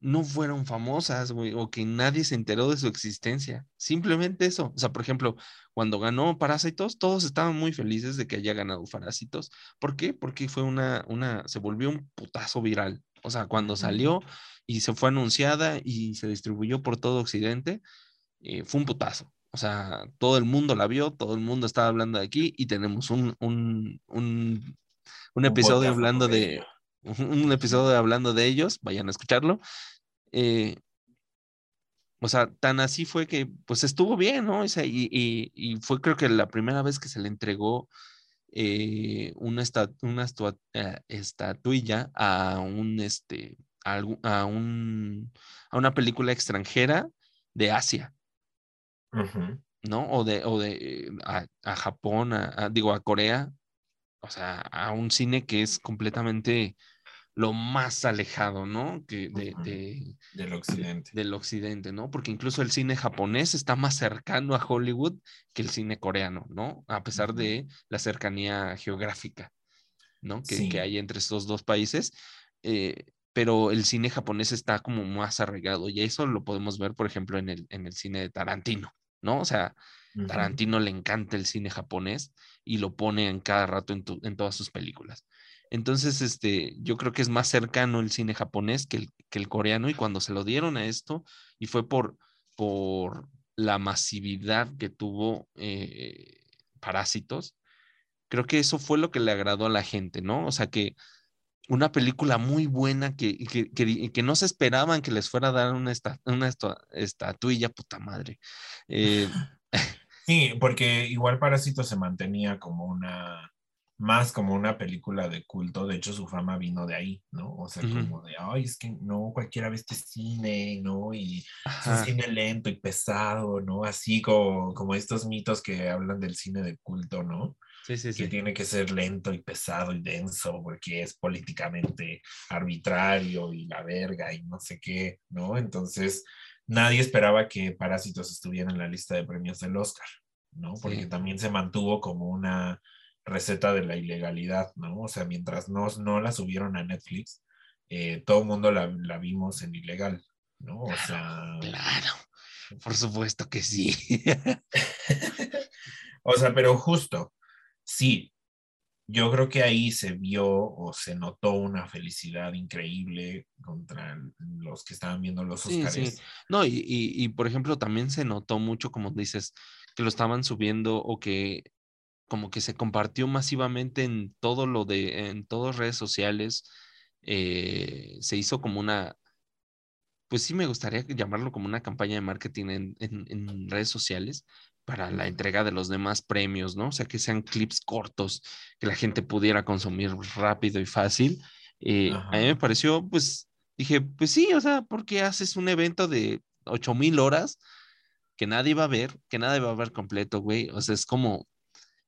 no fueron famosas, güey, o que nadie se enteró de su existencia. Simplemente eso. O sea, por ejemplo, cuando ganó Parásitos, todos estaban muy felices de que haya ganado Parásitos. ¿Por qué? Porque fue una, una, se volvió un putazo viral. O sea, cuando salió y se fue anunciada y se distribuyó por todo Occidente, eh, fue un putazo. O sea, todo el mundo la vio, todo el mundo estaba hablando de aquí y tenemos un, un, un, un Un episodio hablando de, un episodio hablando de ellos, vayan a escucharlo. Eh, o sea, tan así fue que pues estuvo bien, ¿no? O sea, y, y- y fue creo que la primera vez que se le entregó eh, una, esta- una estua- eh, estatuilla a un, este, a, un, a una película extranjera de Asia. ¿no? O de, o de a, a Japón, digo, a Corea, o sea, a un cine que es completamente lo más alejado, ¿no? Que de, Del occidente. del occidente, ¿no? Porque incluso el cine japonés está más cercano a Hollywood que el cine coreano, ¿no? A pesar de la cercanía geográfica, ¿no? Que, Sí. que hay entre estos dos países. eh, pero el cine japonés está como más arraigado y eso lo podemos ver, por ejemplo, en el, en el cine de Tarantino, ¿no? O sea. Tarantino le encanta el cine japonés y lo pone en cada rato en, en todas sus películas. Entonces, este, yo creo que es más cercano el cine japonés que el, que el coreano y cuando se lo dieron a esto y fue por, por la masividad que tuvo eh, Parásitos, creo que eso fue lo que le agradó a la gente, ¿no? O sea, que una película muy buena que, que, que- que no se esperaban que les fuera a dar una, esta- una estua- estatuilla, puta madre. Eh, Sí, porque igual Parásito se mantenía como una, más como una película de culto, de hecho su fama vino de ahí, ¿no? O sea, como de, ay, es que no cualquiera ve este cine, ¿no? Y es un cine lento y pesado, ¿no? Así como, como estos mitos que hablan del cine de culto, ¿no? Sí, sí, que sí. tiene que ser lento y pesado y denso porque es políticamente arbitrario y la verga y no sé qué, ¿no? Entonces, nadie esperaba que Parásitos estuviera en la lista de premios del Oscar, ¿no? Porque Sí. también se mantuvo como una receta de la ilegalidad, ¿no? O sea, mientras no, no la subieron a Netflix, eh, todo el mundo la, la vimos en ilegal, ¿no? O sea... Claro, por supuesto que sí. O sea, pero justo, sí, yo creo que ahí se vio o se notó una felicidad increíble contra los que estaban viendo los Sí, Oscars. sí. No, y, y, y, por ejemplo, también se notó mucho, como dices, que lo estaban subiendo o que como que se compartió masivamente en todo lo de, en todas redes sociales, eh, se hizo como una, pues sí me gustaría llamarlo como una campaña de marketing en, en- en redes sociales para la entrega de los demás premios, ¿no? O sea, que sean clips cortos, que la gente pudiera consumir rápido y fácil. Eh, a mí me pareció, pues, dije, pues sí, o sea, ¿por qué haces un evento de 8000 horas que nadie va a ver, que nadie va a ver completo, güey? O sea, es como,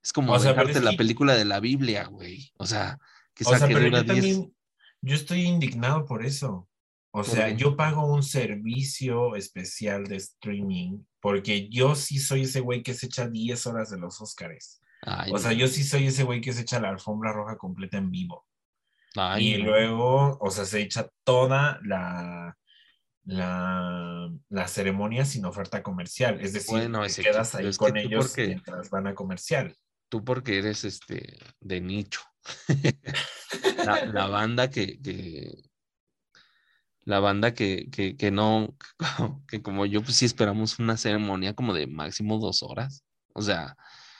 es como O sea, dejarte la que- película de la Biblia, güey. O sea, que O sea, pero dura yo 10. también, yo estoy indignado por eso. O ¿Por sea, yo pago un servicio especial de streaming porque yo sí soy ese güey que se echa 10 horas de los Óscares. O sea, no. yo sí soy ese güey que se echa la alfombra roja completa en vivo. Ay, y no. luego, o sea, se echa toda la, la, la ceremonia sin oferta comercial. Es decir, Bueno, te quedas ahí es con ellos porque- mientras van a comercial. Tú porque eres este de nicho. la, la banda que, que- la banda que, que, que no, que como yo, pues sí esperamos una ceremonia como de máximo dos horas. O sea,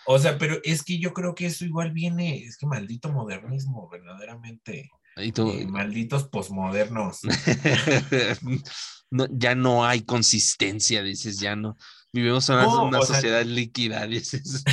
O sea, pero es que yo creo que eso igual viene, es que maldito modernismo, verdaderamente. y tú, Eh, malditos posmodernos. no, ya no hay consistencia, dices, ya no. Vivimos en una, No, una o sea- sociedad líquida, dices.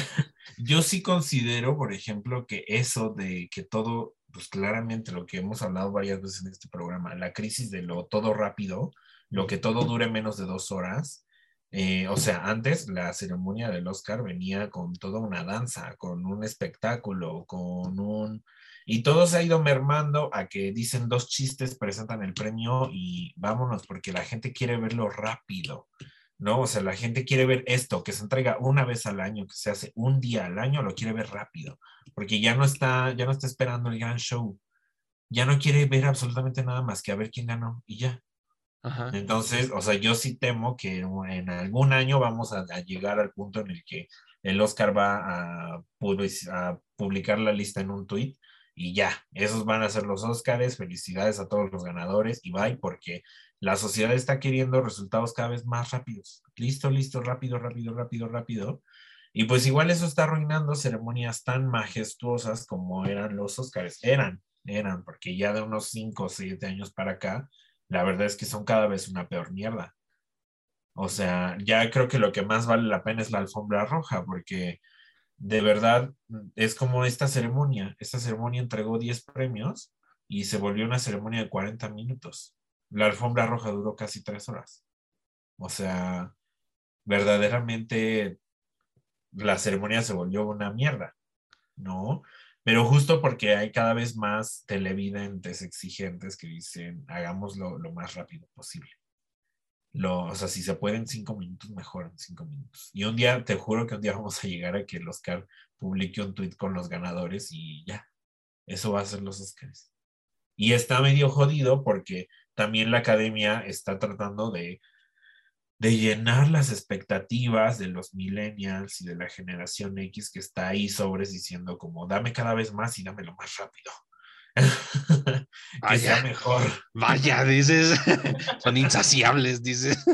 Yo sí considero, por ejemplo, que eso de que todo, pues claramente lo que hemos hablado varias veces en este programa, la crisis de lo todo rápido, lo que todo dure menos de dos horas. eh, o sea, antes la ceremonia del Oscar venía con toda una danza, con un espectáculo, con un... Y todo se ha ido mermando a que dicen dos chistes, presentan el premio y vámonos, porque la gente quiere verlo rápido. ¿No? O sea, la gente quiere ver esto, que se entrega una vez al año, que se hace un día al año, lo quiere ver rápido, porque ya no está, ya no está esperando el gran show, ya no quiere ver absolutamente nada más que a ver quién ganó y ya. Ajá. Entonces, o sea, yo sí temo que en algún año vamos a, a llegar al punto en el que el Oscar va a, public- a publicar la lista en un tweet y ya, esos van a ser los Oscars, felicidades a todos los ganadores y bye, porque la sociedad está queriendo resultados cada vez más rápidos. Listo, listo, rápido, rápido, rápido, rápido. Y pues igual eso está arruinando ceremonias tan majestuosas como eran los Oscars. Eran, eran, porque ya de unos 5 o 7 años para acá, la verdad es que son cada vez una peor mierda. O sea, ya creo que lo que más vale la pena es la alfombra roja, porque de verdad es como esta ceremonia. Esta ceremonia entregó 10 premios y se volvió una ceremonia de 40 minutos. La alfombra roja duró casi 3 horas. O sea, verdaderamente la ceremonia se volvió una mierda, ¿no? Pero justo porque hay cada vez más televidentes exigentes que dicen, hagámoslo lo más rápido posible. Lo, o sea, si se puede en cinco minutos, mejor en cinco minutos. Y un día, te juro que un día vamos a llegar a que el Oscar publique un tweet con los ganadores y ya, eso va a ser los Oscars. Y está medio jodido porque también la academia está tratando de, de llenar las expectativas de los millennials y de la generación X que está ahí sobres diciendo como, dame cada vez más y dámelo más rápido. que Ah, sea mejor. Vaya, dices, son insaciables, dices.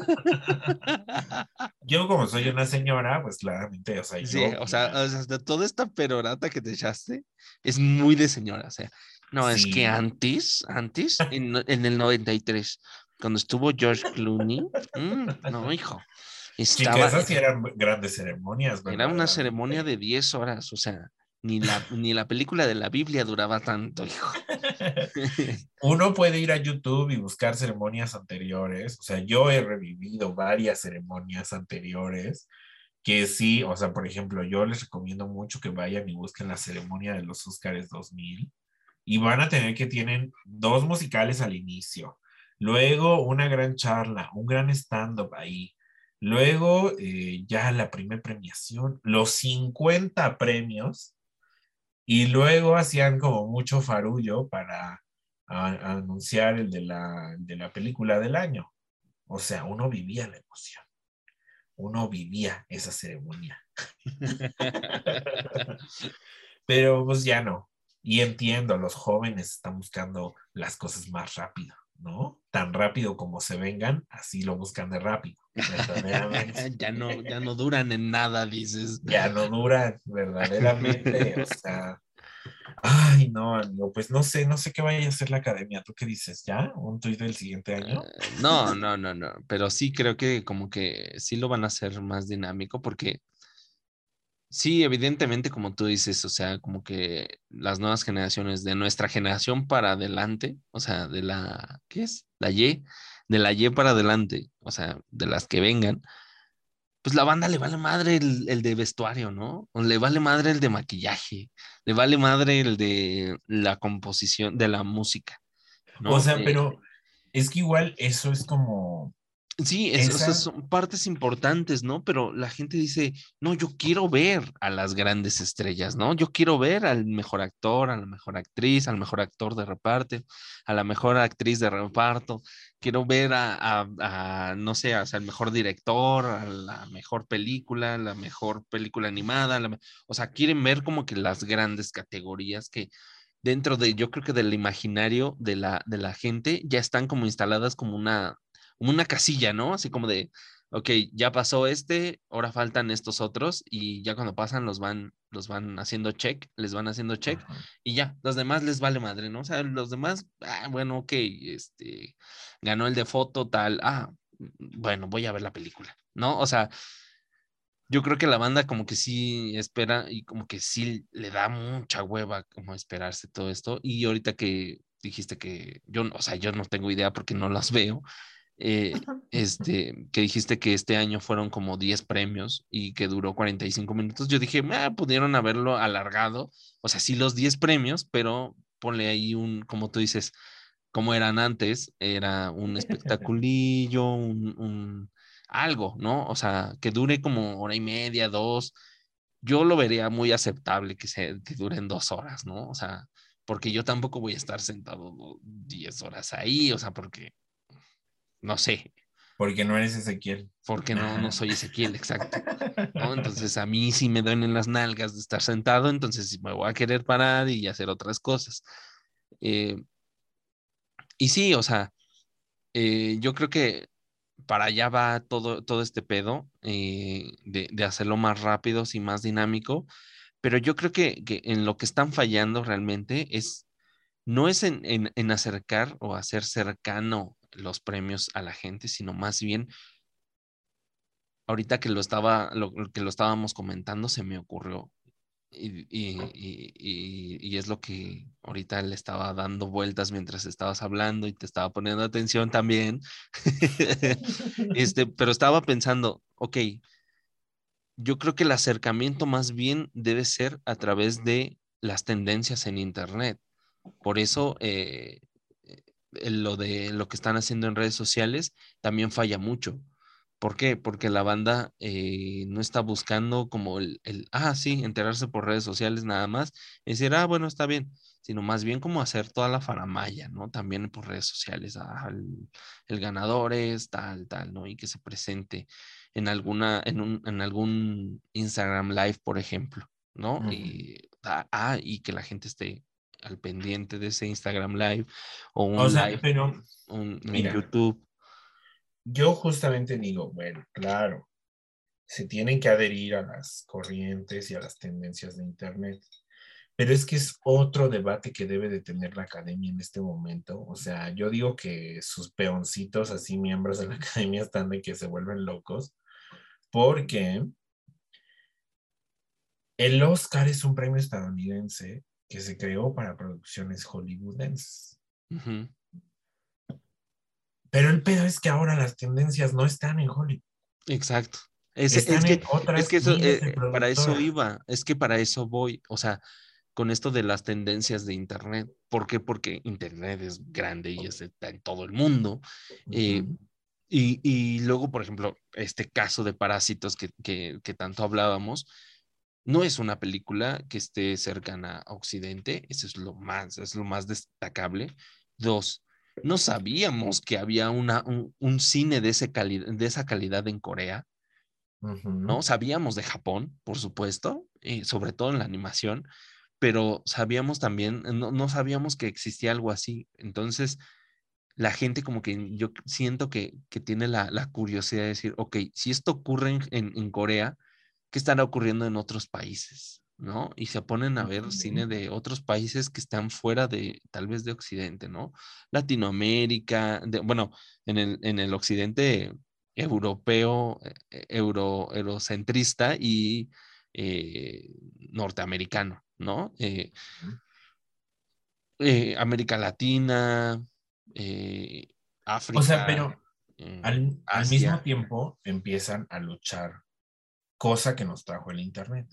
Yo como soy una señora, pues claramente, o sea, Sí, yo... o sea, o sea, de toda esta perorata que te echaste es muy de señora. O sea, no, es que antes, antes, en, en el 93, cuando estuvo George Clooney, mm, no, hijo, estaba, esas sí eran grandes ceremonias. era una ceremonia de 10 horas, o sea, ni la, ni la película de la Biblia duraba tanto, hijo. Uno puede ir a YouTube y buscar ceremonias anteriores. O sea, yo he revivido varias ceremonias anteriores que sí, o sea, por ejemplo, yo les recomiendo mucho que vayan y busquen la ceremonia de los Óscares 2000 y van a tener que tienen dos musicales al inicio, luego una gran charla, un gran stand-up ahí, luego eh, ya la primer premiación, los 50 premios y luego hacían como mucho farullo para a- a anunciar el de la, de la película del año. O sea, uno vivía la emoción. Uno vivía esa ceremonia. Pero pues ya no. Y entiendo, los jóvenes están buscando las cosas más rápido. ¿no? Tan rápido como se vengan, así lo buscan de rápido. verdaderamente. ya no, ya no duran en nada, dices. ya no duran, verdaderamente. O sea, ay, no, amigo, pues no sé, no sé qué vaya a hacer la academia. ¿Tú qué dices? ¿Ya? ¿Un tuit del siguiente año? Eh, No, no, no, no. Pero sí creo que como que sí lo van a hacer más dinámico porque sí, evidentemente, como tú dices, o sea, como que las nuevas generaciones de nuestra generación para adelante, o sea, de la, ¿qué es? La Y, de la Y para adelante, o sea, de las que vengan, pues la banda le vale madre el, el de vestuario, ¿no? O le vale madre el de maquillaje, le vale madre el de la composición, de la música. ¿no? O sea, Eh, pero es que igual eso es como, Sí, es- o sea, Esa- son partes importantes, ¿no? Pero la gente dice, no, yo quiero ver a las grandes estrellas, ¿no? Yo quiero ver al mejor actor, a la mejor actriz, al mejor actor de reparto, a la mejor actriz de reparto. Quiero ver a, a- a, no sé, o sea, al mejor director, a la mejor película, la mejor película animada. la o sea, quieren ver como que las grandes categorías que dentro de, yo creo que del imaginario de la, de la gente ya están como instaladas como una como una casilla, ¿no? Así como de, ok, ya pasó este, ahora faltan estos otros y ya cuando pasan los van, los van haciendo check, les van haciendo check Ajá. y ya, los demás les vale madre, ¿no? O sea, los demás, ah, bueno, ok, este, ganó el de foto tal, ah, bueno, voy a ver la película, ¿no? O sea, yo creo que la banda como que sí espera y como que sí le da mucha hueva como esperarse todo esto. Y ahorita que dijiste que yo, o sea, yo no tengo idea porque no las veo, eh, este, que dijiste que este año fueron como 10 premios y que duró 45 minutos, yo dije, ah, pudieron haberlo alargado, o sea, sí los 10 premios, pero ponle ahí un, como tú dices, como eran antes, era un espectaculillo, un, un algo, ¿no? O sea, que dure como hora y media, dos. Yo lo vería muy aceptable que, se, que duren dos horas, ¿no? O sea, porque yo tampoco voy a estar sentado do- 10 horas ahí, o sea, porque, no sé, Porque no eres Ezequiel. porque no, no soy Ezequiel, exacto. ¿no? Entonces a mí sí me duelen las nalgas de estar sentado, entonces sí me voy a querer parar y hacer otras cosas. Eh, y sí, o sea, eh, yo creo que para allá va todo, todo este pedo eh, de, de hacerlo más rápido y más dinámico, pero yo creo que, que en lo que están fallando realmente es, no es en, en, en acercar o hacer cercano los premios a la gente, sino más bien ahorita que lo estaba, que lo estábamos comentando, se me ocurrió. Y, es lo que ahorita le estaba dando vueltas mientras estabas hablando y te estaba poniendo atención también. este, pero estaba pensando, ok, yo creo que el acercamiento más bien debe ser a través de las tendencias en Internet. Por eso eh, lo de lo que están haciendo en redes sociales también falla mucho. ¿Por qué? Porque la banda eh, no está buscando como el, el, ah, sí, enterarse por redes sociales nada más, y decir, ah, bueno, está bien, sino más bien como hacer toda la faramaya, ¿no? También por redes sociales, ah, el, el ganador es tal, tal, ¿no? Y que se presente en alguna, en, un, en algún Instagram Live, por ejemplo, ¿no? Uh -huh. y, ah, ah, y que la gente esté al pendiente de ese Instagram Live o un o sea, live pero, un, en YouTube. Yo justamente digo, bueno, claro, se tienen que adherir a las corrientes y a las tendencias de Internet. Pero es que es otro debate que debe de tener la academia en este momento. O sea, yo digo que sus peoncitos, así miembros de la academia, están de que se vuelven locos, porque el Oscar es un premio estadounidense que se creó para producciones hollywoodenses. Uh -huh. Pero el pedo es que ahora las tendencias no están en Hollywood. Exacto. Es, es, que, es que eso, eh, para eso iba, es que para eso voy, o sea, con esto de las tendencias de Internet. ¿Por qué? Porque Internet es grande y está en todo el mundo. Uh -huh. eh, y, y, luego, por ejemplo, este caso de Parásitos que, que, que, tanto hablábamos, no es una película que esté cercana a Occidente, eso es lo más, es lo más destacable. Dos, no sabíamos que había una, un, un cine de, ese cali de esa calidad en Corea. Uh -huh. ¿no? Sabíamos de Japón, por supuesto, y sobre todo en la animación, pero sabíamos también, no, no sabíamos que existía algo así. Entonces, la gente como que yo siento que, que tiene la, la curiosidad de decir, ok, si esto ocurre en, en- en Corea, ¿qué estará ocurriendo en otros países? ¿No? Y se ponen a ver cine de otros países que están fuera de, tal vez de Occidente, ¿no? Latinoamérica, de- bueno, en el, en el Occidente europeo, eh, euro, eurocentrista y eh, norteamericano, ¿no? Eh, eh, América Latina, África. O sea, pero al, mismo tiempo empiezan a luchar, cosa que nos trajo el Internet.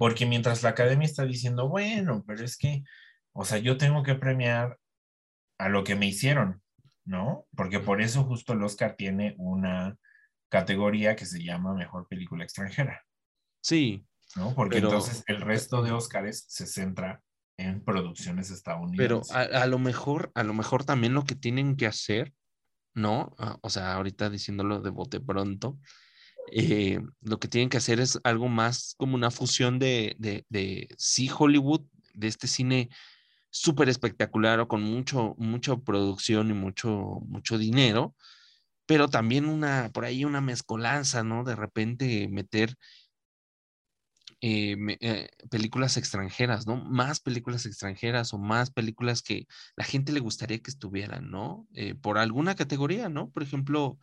Porque mientras la academia está diciendo, bueno, pero es que, o sea, yo tengo que premiar a lo que me hicieron, ¿no? Porque por eso justo el Oscar tiene una categoría que se llama Mejor Película Extranjera, Sí, ¿no? Porque Pero- entonces el resto de Oscars se centra en producciones pero estadounidenses. a, a lo mejor, a lo mejor también lo que tienen que hacer, ¿no? Ah, O sea, ahorita diciéndolo de bote pronto, eh, lo que tienen que hacer es algo más como una fusión de, de, de sí Hollywood, de este cine súper espectacular o con mucho, mucha producción y mucho, mucho dinero, pero también una, por ahí una mezcolanza, ¿no? De repente meter eh, eh, películas extranjeras, ¿no? Más películas extranjeras o más películas que la gente le gustaría que estuvieran, ¿no? Por alguna categoría, ¿no? Por ejemplo,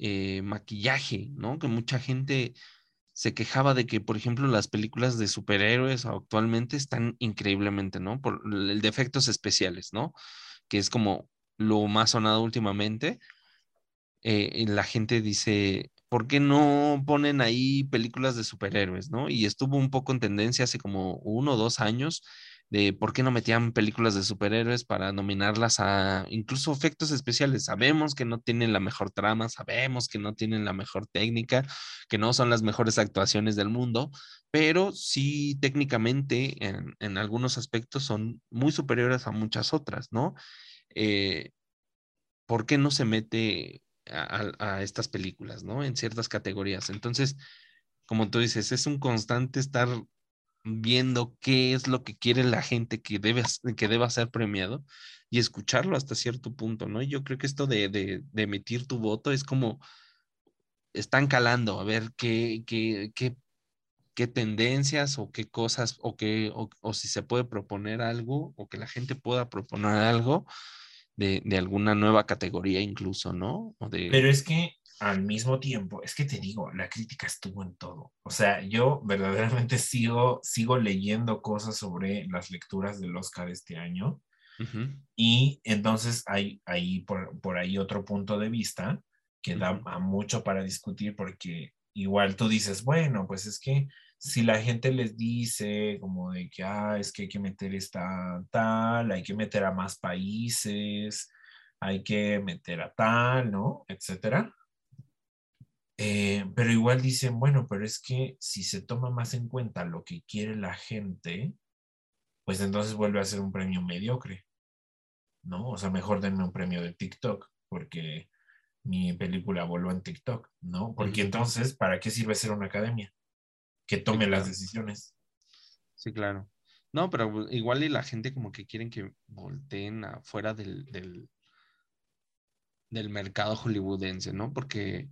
eh, maquillaje, ¿no? Que mucha gente se quejaba de que, por ejemplo, las películas de superhéroes actualmente están increíblemente, ¿no? Por el de especiales, ¿no? Que es como lo más sonado últimamente. eh, la gente dice, ¿por qué no ponen ahí películas de superhéroes, ¿no? Y estuvo un poco en tendencia hace como uno o dos años de por qué no metían películas de superhéroes para nominarlas a incluso efectos especiales. Sabemos que no tienen la mejor trama, sabemos que no tienen la mejor técnica, que no son las mejores actuaciones del mundo, pero sí técnicamente en, en algunos aspectos son muy superiores a muchas otras, ¿no? Eh, ¿por qué no se mete a, a- a estas películas, ¿no? En ciertas categorías. Entonces, como tú dices, es un constante estar viendo qué es lo que quiere la gente que debe, que deba ser premiado y escucharlo hasta cierto punto, ¿no? Yo creo que esto de, de, de emitir tu voto es como están calando a ver qué, qué, qué, qué tendencias o qué cosas o, qué, o, o si se puede proponer algo o que la gente pueda proponer algo de, de alguna nueva categoría incluso, ¿no? O de, Pero es que al mismo tiempo, es que te digo, la crítica estuvo en todo. O sea, yo verdaderamente sigo, sigo leyendo cosas sobre las lecturas del Oscar este año Ujú, y entonces hay, hay por, por ahí otro punto de vista que da Ujú. a mucho para discutir porque igual tú dices, bueno, pues es que si la gente les dice como de que, ah, es que hay que meter esta tal, hay que meter a más países, hay que meter a tal, ¿no? Etcétera. Eh, pero igual dicen, bueno, pero es que si se toma más en cuenta lo que quiere la gente, pues entonces vuelve a ser un premio mediocre, ¿no? O sea, mejor denme un premio de TikTok, porque mi película voló en TikTok, ¿no? Porque entonces, ¿para qué sirve ser una academia? Que tome las claro. decisiones. Sí, claro. No, pero igual y la gente como que quieren que volteen afuera del, del, del mercado hollywoodense, ¿no? Porque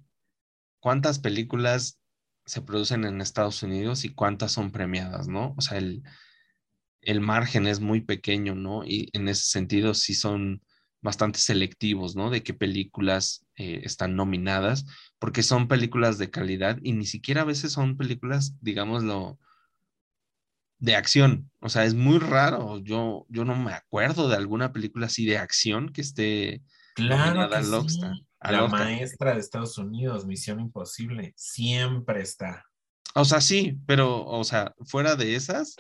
¿cuántas películas se producen en Estados Unidos y cuántas son premiadas, ¿no? O sea, el, el margen es muy pequeño, ¿no? Y en ese sentido sí son bastante selectivos, ¿no? De qué películas eh, están nominadas, porque son películas de calidad y ni siquiera a veces son películas, digámoslo, de acción. O sea, es muy raro. Yo, yo no me acuerdo de alguna película así de acción que esté Claro nominada que al sí. La maestra de Estados Unidos, Misión Imposible, siempre está. O sea, sí, pero, o sea, fuera de esas,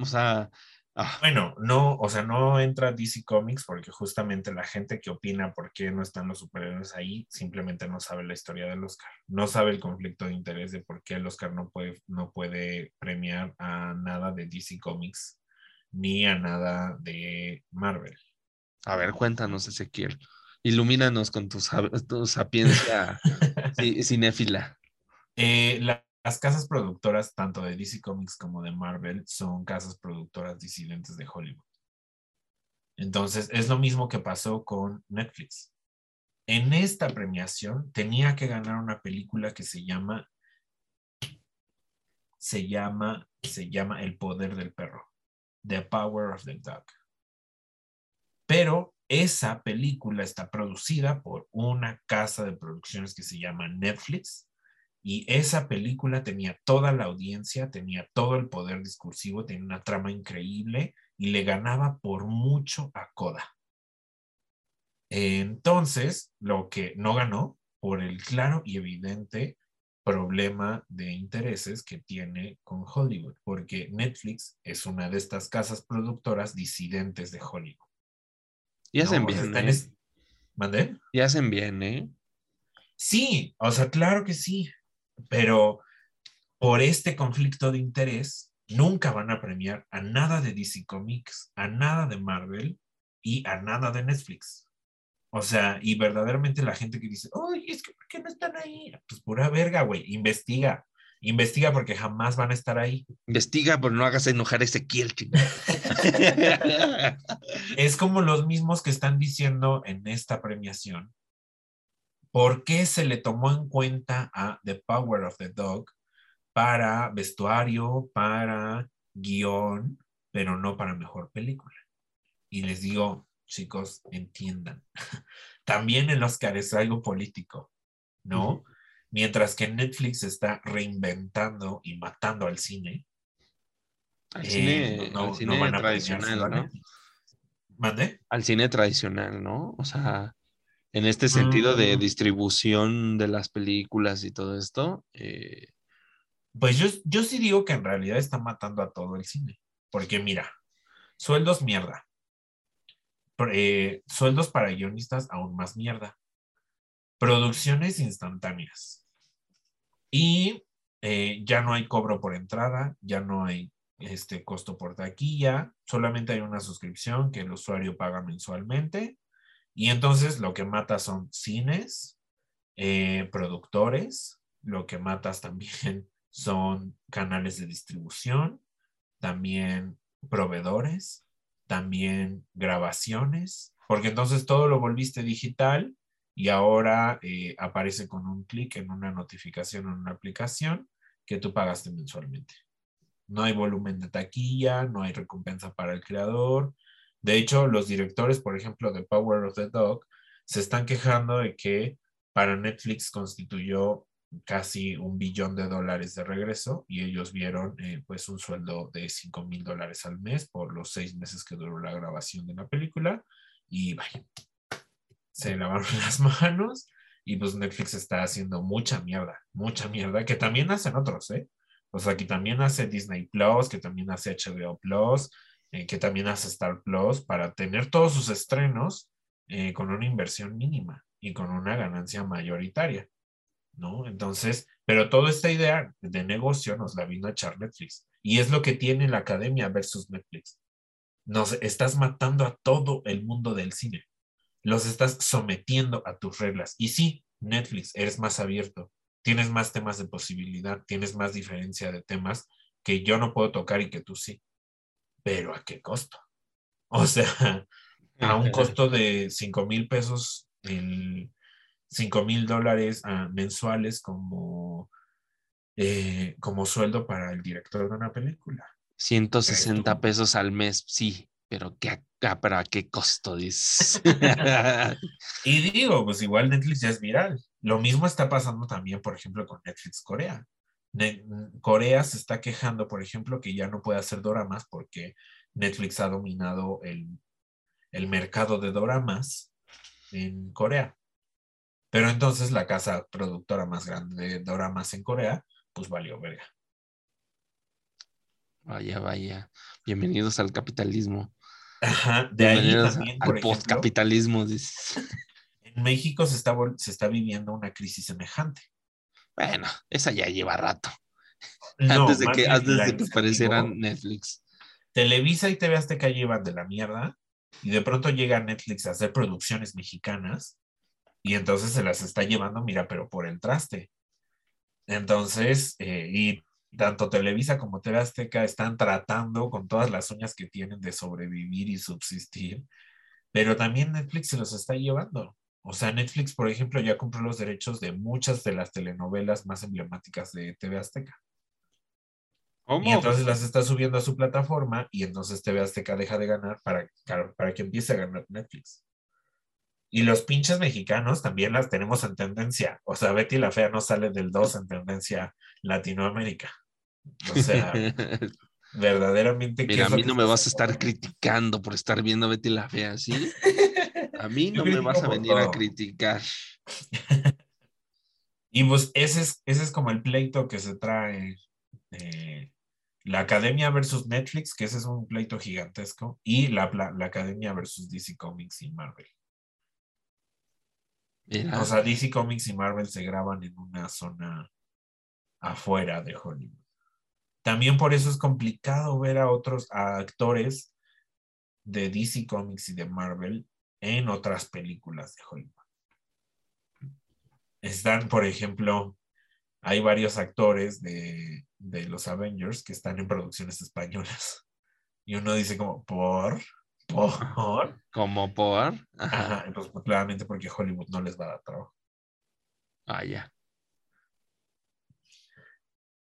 o sea, ah, Bueno, no, o sea, no entra DC Comics porque justamente la gente que opina por qué no están los superhéroes ahí simplemente no sabe la historia del Oscar. No sabe el conflicto de interés de por qué el Oscar no puede, no puede premiar a nada de DC Comics ni a nada de Marvel. a ver, cuéntanos, Ezequiel. Ilumínanos con tu, tu sapiencia ci- cinéfila. Eh, la- las casas productoras, tanto de DC Comics como de Marvel, son casas productoras disidentes de Hollywood. Entonces, es lo mismo que pasó con Netflix. En esta premiación tenía que ganar una película que se llama se llama se llama El poder del perro, The Power of the Dog. Pero esa película está producida por una casa de producciones que se llama Netflix y esa película tenía toda la audiencia, tenía todo el poder discursivo, tenía una trama increíble y le ganaba por mucho a Coda. Entonces, lo que no ganó por el claro y evidente problema de intereses que tiene con Hollywood, porque Netflix es una de estas casas productoras disidentes de Hollywood. Y hacen bien, ¿eh? es- ¿Mandé? Y hacen bien, ¿eh? Sí, o sea, claro que sí, pero por este conflicto de interés nunca van a premiar a nada de DC Comics, a nada de Marvel y a nada de Netflix. O sea, y verdaderamente la gente que dice, oye, es que ¿por qué no están ahí? Pues pura verga, güey, investiga, investiga porque jamás van a estar ahí. Investiga, pero no hagas enojar a Ezequiel. Es como los mismos que están diciendo en esta premiación. ¿Por qué se le tomó en cuenta a The Power of the Dog para vestuario, para guion, pero no para mejor película? Y les digo, chicos, entiendan. También el Oscar es algo político, ¿no? Mientras que Netflix está reinventando y matando al cine. Al eh, cine, no- al no cine van a tradicional, a ¿no? ¿Mande? Al cine tradicional, ¿no? O sea, en este sentido de Mm. distribución de las películas y todo esto, eh, Pues yo, yo sí digo que en realidad está matando a todo el cine. Porque mira, sueldos mierda. Eh, sueldos para guionistas aún más mierda. Producciones instantáneas. Y eh, ya no hay cobro por entrada, ya no hay este costo por taquilla, solamente hay una suscripción que el usuario paga mensualmente. Y entonces lo que mata son cines, eh, productores, lo que matas también son canales de distribución, también proveedores, también grabaciones, porque entonces todo lo volviste digital y ahora eh, aparece con un clic en una notificación en una aplicación que tú pagaste mensualmente. No hay volumen de taquilla, no hay recompensa para el creador. De hecho, los directores, por ejemplo, de Power of the Dog, se están quejando de que para Netflix constituyó casi un billón de dólares de regreso y ellos vieron eh, pues un sueldo de 5 mil dólares al mes por los seis meses que duró la grabación de la película y vaya, se lavaron las manos y pues Netflix está haciendo mucha mierda, mucha mierda, que también hacen otros, ¿eh? O sea, que también hace Disney Plus, que también hace HBO Plus, eh, que también hace Star Plus para tener todos sus estrenos eh, con una inversión mínima y con una ganancia mayoritaria. ¿no? Entonces, pero toda esta idea de negocio nos la vino a echar Netflix. Y es lo que tiene la academia versus Netflix. Nos estás matando a todo el mundo del cine. Los estás sometiendo a tus reglas. Y sí, Netflix, eres más abierto. Tienes más temas de posibilidad, tienes más diferencia de temas que yo no puedo tocar y que tú sí. Pero ¿a qué costo? O sea, a un costo de 5 mil pesos el 5 mil dólares ah, mensuales como, eh, como sueldo para el director de una película. 160 pesos al mes, sí, pero ¿qué, a- pero ¿a qué costo dices? Y digo, pues igual Netflix ya es viral. Lo mismo está pasando también, por ejemplo, con Netflix Corea. Ne- Corea se está quejando, por ejemplo, que ya no puede hacer doramas porque Netflix ha dominado el, el mercado de doramas en Corea. Pero entonces la casa productora más grande de doramas en Corea, pues valió verga. Vaya, vaya. Bienvenidos al capitalismo. Ajá, de ahí también, al postcapitalismo, en México se está, se está viviendo una crisis semejante. Bueno, esa ya lleva rato. No, antes de que, antes de que aparecieran Netflix. Televisa y TV Azteca llevan de la mierda y de pronto llega Netflix a hacer producciones mexicanas y entonces se las está llevando, mira, pero por el traste. Entonces, eh, y tanto Televisa como TV Azteca están tratando con todas las uñas que tienen de sobrevivir y subsistir, pero también Netflix se los está llevando. O sea, Netflix, por ejemplo, ya compró los derechos de muchas de las telenovelas más emblemáticas de TV Azteca. ¿Cómo? Y entonces las está subiendo a su plataforma y entonces TV Azteca deja de ganar para, para que empiece a ganar Netflix. Y los pinches mexicanos también las tenemos en tendencia. O sea, Betty la Fea no sale del 2 en tendencia Latinoamérica. O sea, verdaderamente. ¿qué Mira, a mí no me vas a estar criticando por estar viendo Betty la Fea, ¿sí? A mí no me vas a venir a criticar. Y pues ese es, ese es como el pleito que se trae eh, la Academia versus Netflix, que ese es un pleito gigantesco, y la, la, la Academia versus DC Comics y Marvel. Mira, O sea, DC Comics y Marvel se graban en una zona afuera de Hollywood. También por eso es complicado ver a otros a actores de DC Comics y de Marvel en otras películas de Hollywood. Están, por ejemplo, hay varios actores de, de los Avengers que están en producciones españolas. Y uno dice como, ¿por? ¿Por? como por. Ajá. Ajá, pues claramente porque Hollywood no les va a dar trabajo. Ah, ya.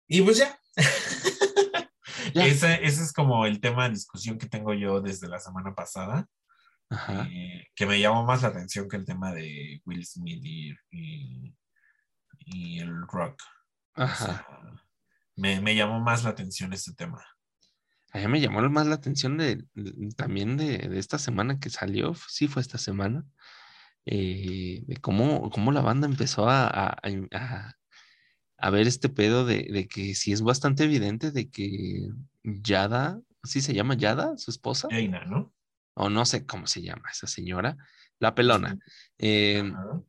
Y pues ya. Ese, ese es como el tema de discusión que tengo yo desde la semana pasada, Ajá. eh, que me llamó más la atención que el tema de Will Smith y, y- y el rock. O Ajá. sea, me, me llamó más la atención este tema. A mí me llamó más la atención de, de- también de, de esta semana que salió, sí fue esta semana, eh, de cómo, cómo la banda empezó a, a- a- a ver este pedo de, de que sí es bastante evidente de que Yada, ¿sí se llama Yada, su esposa? Jaina, ¿no? O no sé cómo se llama esa señora, la pelona. Eh, Ajá.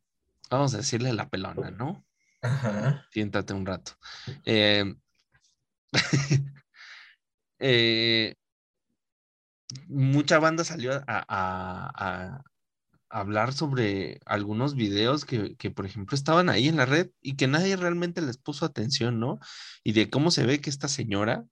vamos a decirle la pelona, ¿no? Ajá. Siéntate un rato. Eh, eh, mucha banda salió a, a- a- a hablar sobre algunos videos que, que, por ejemplo, estaban ahí en la red y que nadie realmente les puso atención, ¿no? Y de cómo se ve que esta señora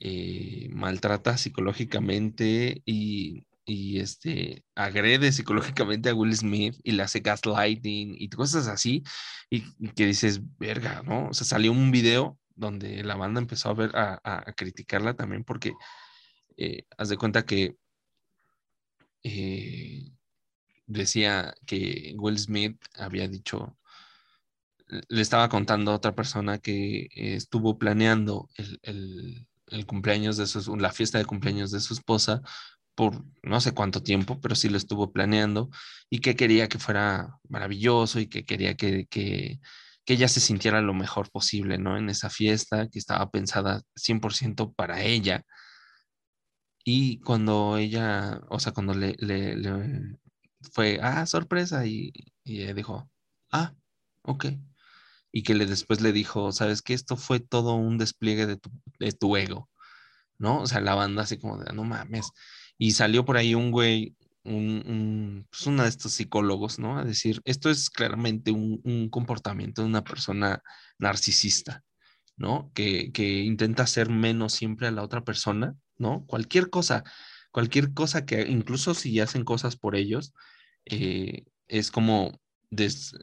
eh, maltrata psicológicamente y, y, este, agrede psicológicamente a Will Smith y le hace gaslighting y cosas así, y, y que dices, verga, ¿no? O sea, salió un video donde la banda empezó a ver, a, a- criticarla también porque eh, haz de cuenta que eh, decía que Will Smith había dicho, le estaba contando a otra persona que estuvo planeando el, el- el cumpleaños de su, la fiesta de cumpleaños de su esposa por no sé cuánto tiempo, pero sí lo estuvo planeando y que quería que fuera maravilloso y que quería que, que, que ella se sintiera lo mejor posible, ¿no? En esa fiesta que estaba pensada 100% para ella. Y cuando ella, o sea, cuando le, le- le fue, ah, sorpresa, y, y dijo, ah, ok. Y que le, después le dijo, sabes que esto fue todo un despliegue de tu, de tu ego, ¿no? O sea, la banda así como de, no mames. Y salió por ahí un güey, un, un, pues uno de estos psicólogos, ¿no? A decir, esto es claramente un, un comportamiento de una persona narcisista, ¿no? Que, que intenta hacer menos siempre a la otra persona, ¿no? Cualquier cosa, cualquier cosa que, incluso si hacen cosas por ellos, eh, es como des-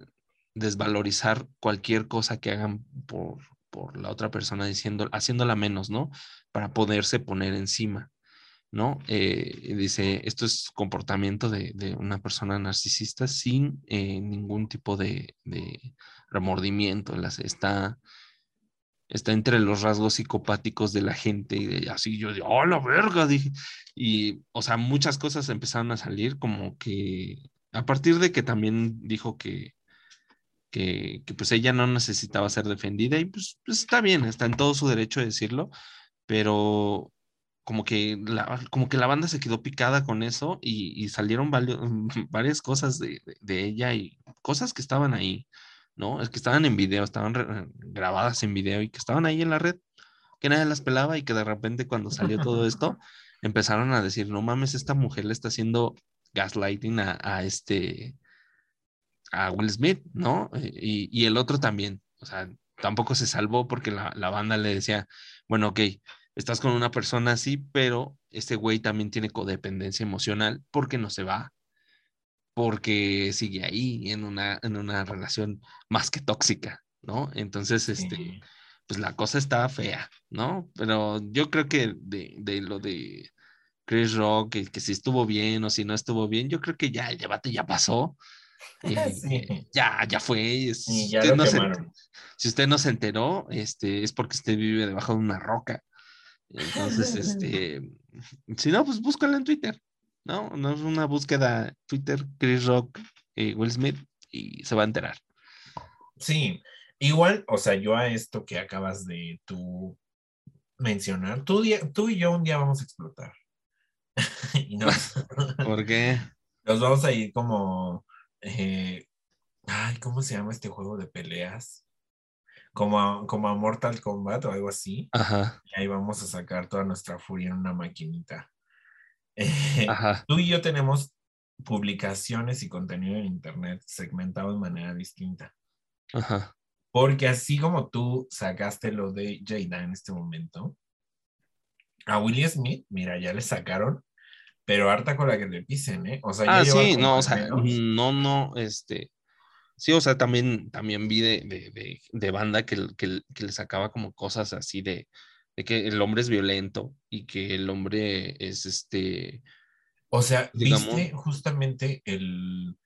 desvalorizar cualquier cosa que hagan por, por la otra persona, diciendo, haciéndola menos, ¿no? Para poderse poner encima. ¿no? Eh, dice, esto es comportamiento de, de una persona narcisista sin eh, ningún tipo de, de remordimiento. Las, está, está entre los rasgos psicopáticos de la gente y de, así yo, de, ¡oh, la verga! Dije, y, o sea, muchas cosas empezaron a salir como que, a partir de que también dijo que, que, que pues ella no necesitaba ser defendida y pues, pues está bien, está en todo su derecho de decirlo, pero como que la, como que la banda se quedó picada con eso y, y salieron valio- varias cosas de, de- de ella y cosas que estaban ahí, ¿no? Es que estaban en video, estaban re- grabadas en video y que estaban ahí en la red, que nadie las pelaba y que de repente cuando salió todo esto, empezaron a decir, no mames, esta mujer le está haciendo gaslighting a, a este, a Will Smith, ¿no? Eh, Y, y el otro también, o sea, tampoco se salvó porque la, la banda le decía, bueno, ok, estás con una persona así, pero este güey también tiene codependencia emocional porque no se va, porque sigue ahí en una, en una relación más que tóxica, ¿no? Entonces, este, Sí. pues la cosa está fea, ¿no? Pero yo creo que de, de lo de Chris Rock, que, que si estuvo bien o si no estuvo bien, yo creo que ya el debate ya pasó. y Sí. Ya, ya fue. es- Y ya usted lo no se- quemaron. si usted no se enteró, este, es porque usted vive debajo de una roca. Entonces, este, si no, pues búscalo en Twitter, ¿no? No es una búsqueda Twitter, Chris Rock, eh, Will Smith, y se va a enterar. Sí, igual, o sea, yo a esto que acabas de tú mencionar, tú, tú y yo un día vamos a explotar. y nos, Porque, nos vamos a ir como, eh, ay, ¿cómo se llama este juego de peleas? Como a, como a Mortal Kombat o algo así. ajá, Y ahí vamos a sacar toda nuestra furia en una maquinita. Eh, tú y yo tenemos publicaciones y contenido en internet segmentado de manera distinta. ajá. Porque así como tú sacaste lo de Jada en este momento, a Will Smith, mira, ya le sacaron, pero harta con la que le pisen, ¿eh? O sea, Ah, sí, no, o sea, menos- no, no, este, sí, o sea, también, también vi de, de, de, de banda que, que, que le sacaba como cosas así de, de que el hombre es violento y que el hombre es este, O sea, digamos- viste justamente el...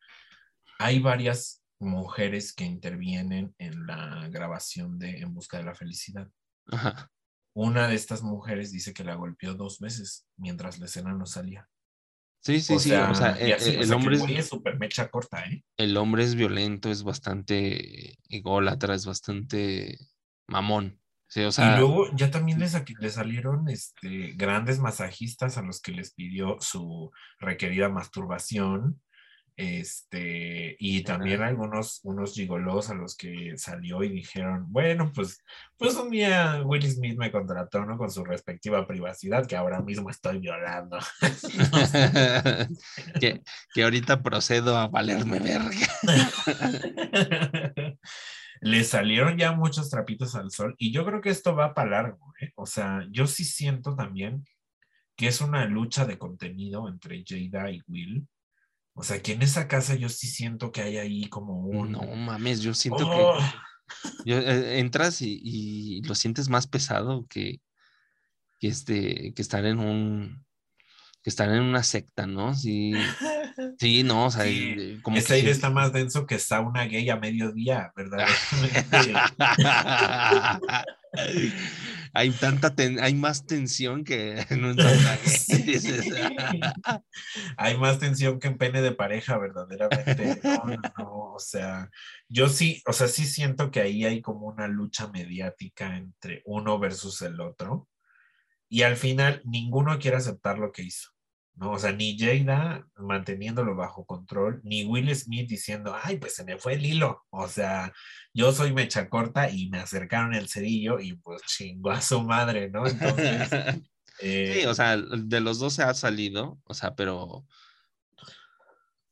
Hay varias mujeres que intervienen en la grabación de En Busca de la Felicidad. ajá, Una de estas mujeres dice que la golpeó dos veces mientras la escena no salía. sí, sí, sí, o sea, el, así, o el sea, hombre es, es súper mecha corta, ¿eh? el hombre es violento, es bastante ególatra, es bastante mamón, sí, o sea, y luego ya también les, le salieron este, grandes masajistas a los que les pidió su requerida masturbación. Este, y también algunos unos gigolos a los que salió y dijeron, bueno, pues, pues un día Will Smith me contrató, ¿no? Con su respectiva privacidad, que ahora mismo estoy violando. que, que ahorita procedo a valerme verga. Le salieron ya muchos trapitos al sol y yo creo que esto va para largo, ¿eh? O sea, yo sí siento también que es una lucha de contenido entre Jada y Will. O sea, que en esa casa yo sí siento que hay ahí como un... No mames, yo siento Oh, que yo, eh, entras y, y lo sientes más pesado que, que, este, que estar en un que estar en una secta, ¿no? Sí, sí, no, o sea, Sí, eh, como ese que aire está más denso que sauna gay a mediodía, ¿verdad? hay tanta ten- hay más tensión que en un sauna gay. Hay más tensión que en pene de pareja, verdaderamente. No, no, no, o sea, yo sí, o sea, sí siento que ahí hay como una lucha mediática entre uno versus el otro. Y al final ninguno quiere aceptar lo que hizo. ¿No? O sea, ni Jada manteniéndolo bajo control, ni Will Smith diciendo, ay, pues se me fue el hilo. O sea, yo soy mecha corta y me acercaron el cerillo y pues chingó a su madre, ¿no? Entonces, eh, Sí, o sea, de los dos se ha salido, o sea, pero,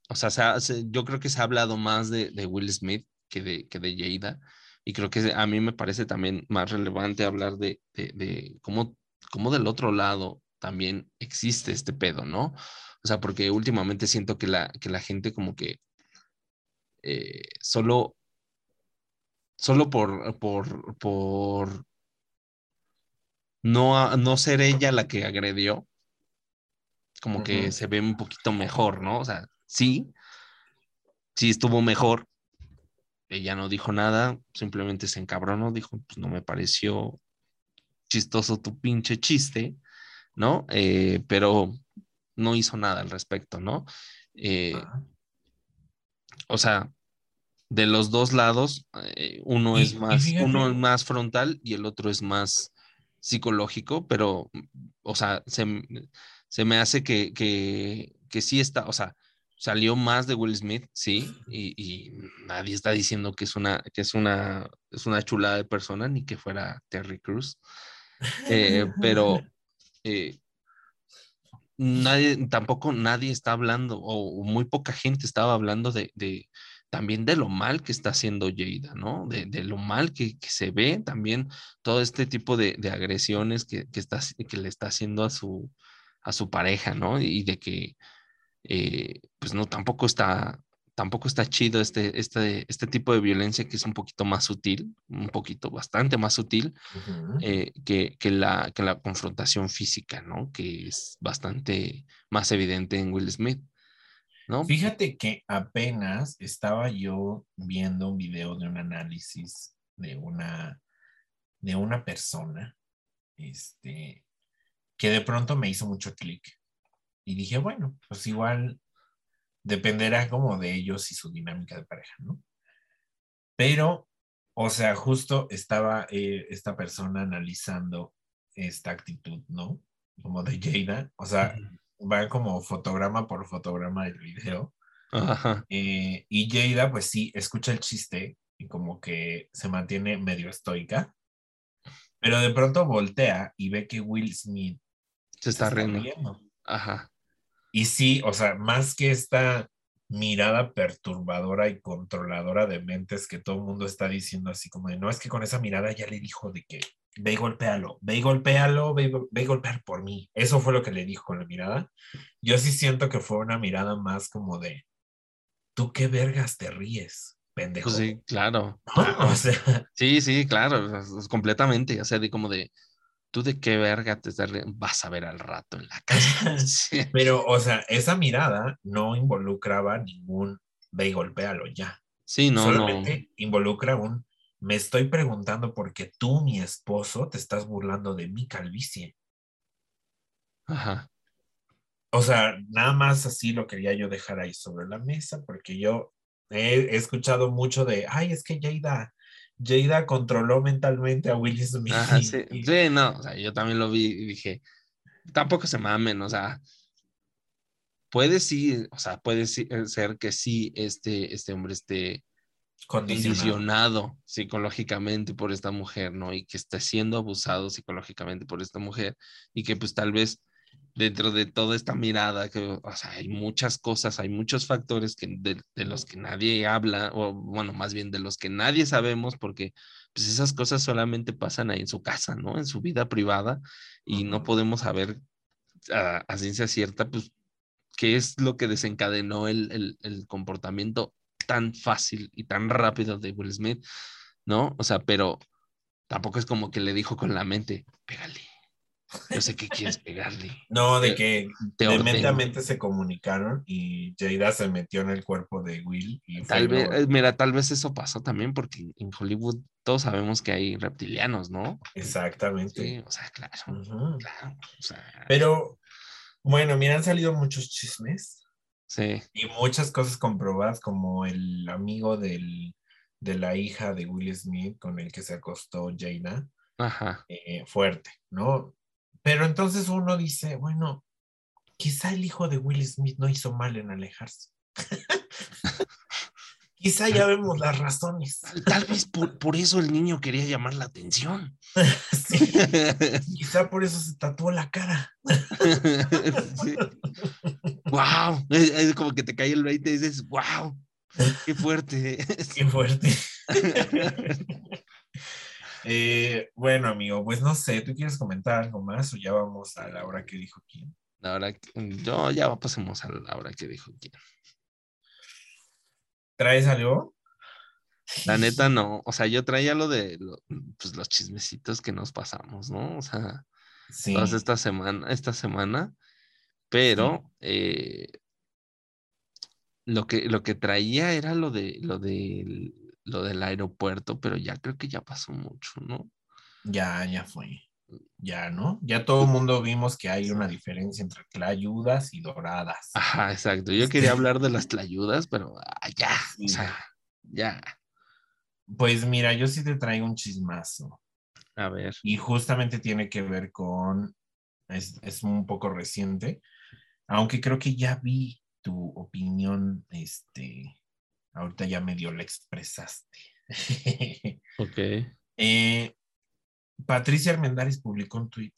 o sea, se ha- se- yo creo que se ha hablado más de, de Will Smith que de, que de Jada, y creo que a mí me parece también más relevante hablar de, de, de cómo, cómo del otro lado también existe este pedo, ¿no? O sea, porque últimamente siento que la, que la gente como que eh, solo, solo por, por, por no, no ser ella la que agredió, como que se ve un poquito mejor, ¿no? O sea, sí, sí estuvo mejor. Ella no dijo nada, simplemente se encabronó, dijo, pues no me pareció chistoso tu pinche chiste, ¿no? Eh, pero no hizo nada al respecto, ¿no? Eh, o sea, de los dos lados, eh, uno Y- es más, uno es más frontal y el otro es más psicológico, pero, o sea, se, se me hace que, que, que sí está, o sea, salió más de Will Smith, sí, y, y nadie está diciendo que es una, que es una, es una chulada de persona, ni que fuera Terry Cruz, Eh, pero nadie, tampoco nadie está hablando, o, o muy poca gente estaba hablando de, de, también de lo mal que está haciendo Jada, ¿no? De, de lo mal que, que se ve también todo este tipo de, de agresiones que, que, está, que le está haciendo a su, a su pareja, ¿no? Y de que, eh, pues no, tampoco está, tampoco está chido este, este, este tipo de violencia que es un poquito más sutil, un poquito, bastante más sutil Ujú. eh, que, que la, que la confrontación física, ¿no? Que es bastante más evidente en Will Smith, ¿no? Fíjate que apenas estaba yo viendo un video de un análisis de una, de una persona, este, que de pronto me hizo mucho clic. Y dije, bueno, pues igual dependerá como de ellos y su dinámica de pareja, ¿no? Pero, o sea, justo estaba eh, esta persona analizando esta actitud, ¿no? Como de Jada, o sea, va como fotograma por fotograma del video. Ajá. Eh, y Jada, pues sí, escucha el chiste y como que se mantiene medio estoica, pero de pronto voltea y ve que Will Smith Se está se riendo. riendo. Ajá. Y sí, o sea, más que esta mirada perturbadora y controladora de mentes que todo el mundo está diciendo así como de, no, es que con esa mirada ya le dijo de que ve y golpéalo, ve y golpéalo, ve, ve y golpear por mí. Eso fue lo que le dijo con la mirada. Yo sí siento que fue una mirada más como de, tú qué vergas te ríes, pendejo. Pues sí, claro. O sea, Sí, sí, claro, completamente. O sea, de como de, tú de qué verga te estás vas a ver al rato en la casa. Sí. pero, o sea, esa mirada no involucraba ningún ve y golpéalo ya. Sí, no, no. Solamente involucra un me estoy preguntando por qué tú, mi esposo, te estás burlando de mi calvicie. Ajá. O sea, nada más así lo quería yo dejar ahí sobre la mesa, porque yo he, he escuchado mucho de, ay, es que Jada, Jada controló mentalmente a Will Smith. Ajá, sí. No, o sea, yo también lo vi y dije, tampoco se mamen, o sea, puede sí, o sea, puede eh, ser que sí este, este hombre esté condicionado. condicionado psicológicamente por esta mujer, ¿no? Y que está siendo abusado psicológicamente por esta mujer y que pues tal vez dentro de toda esta mirada, que, o sea, hay muchas cosas, hay muchos factores que de, de los que nadie habla, o bueno, más bien de los que nadie sabemos, porque pues esas cosas solamente pasan ahí en su casa, ¿no? En su vida privada y no podemos saber a, a ciencia cierta, pues, qué es lo que desencadenó el, el, el comportamiento tan fácil y tan rápido de Will Smith, ¿no? O sea, pero tampoco es como que le dijo con la mente, pégale. Yo sé que quieres pegarle. No, de que te de mente a ordeno. mente se comunicaron y Jada se metió en el cuerpo de Will y Tal vez, lo- eh, mira, tal vez eso pasó también porque en Hollywood todos sabemos que hay reptilianos, ¿no? Exactamente. Sí, o sea, claro, claro. O sea, Pero, bueno, mira, han salido muchos chismes sí, y muchas cosas comprobadas, como el amigo del, de la hija de Will Smith con el que se acostó Jada, ajá. eh, fuerte, ¿no? Pero entonces uno dice, bueno, quizá el hijo de Will Smith no hizo mal en alejarse. quizá ya vemos las razones. Tal vez por, por eso el niño quería llamar la atención. Sí, quizá por eso se tatuó la cara. Wow, es, es como que te cae el 20 y dices, wow, qué fuerte. Qué fuerte. Eh, bueno, amigo, pues no sé, ¿tú quieres comentar algo más o ya vamos a la hora que dijo quién? Ahora, yo ya pasemos a la hora que dijo quién. ¿Traes algo? La neta no, o sea, yo traía lo de lo- pues, los chismecitos que nos pasamos, ¿no? O sea, Sí. todas esta semana, esta semana, pero eh, lo que lo que traía era lo de lo de lo del aeropuerto, pero ya creo que ya pasó mucho, ¿no? Ya, ya fue. Ya, ¿no? Ya todo el mundo vimos que hay una diferencia entre clayudas y doradas. Ajá, exacto. Yo quería hablar de las tlayudas, pero ah, ya, Sí. o sea, ya. Pues mira, yo sí te traigo un chismazo. A ver. Y justamente tiene que ver con, es, es un poco reciente, aunque creo que ya vi tu opinión, este, ahorita ya medio la expresaste. Ok. Eh, Patricia Armendáriz publicó un tweet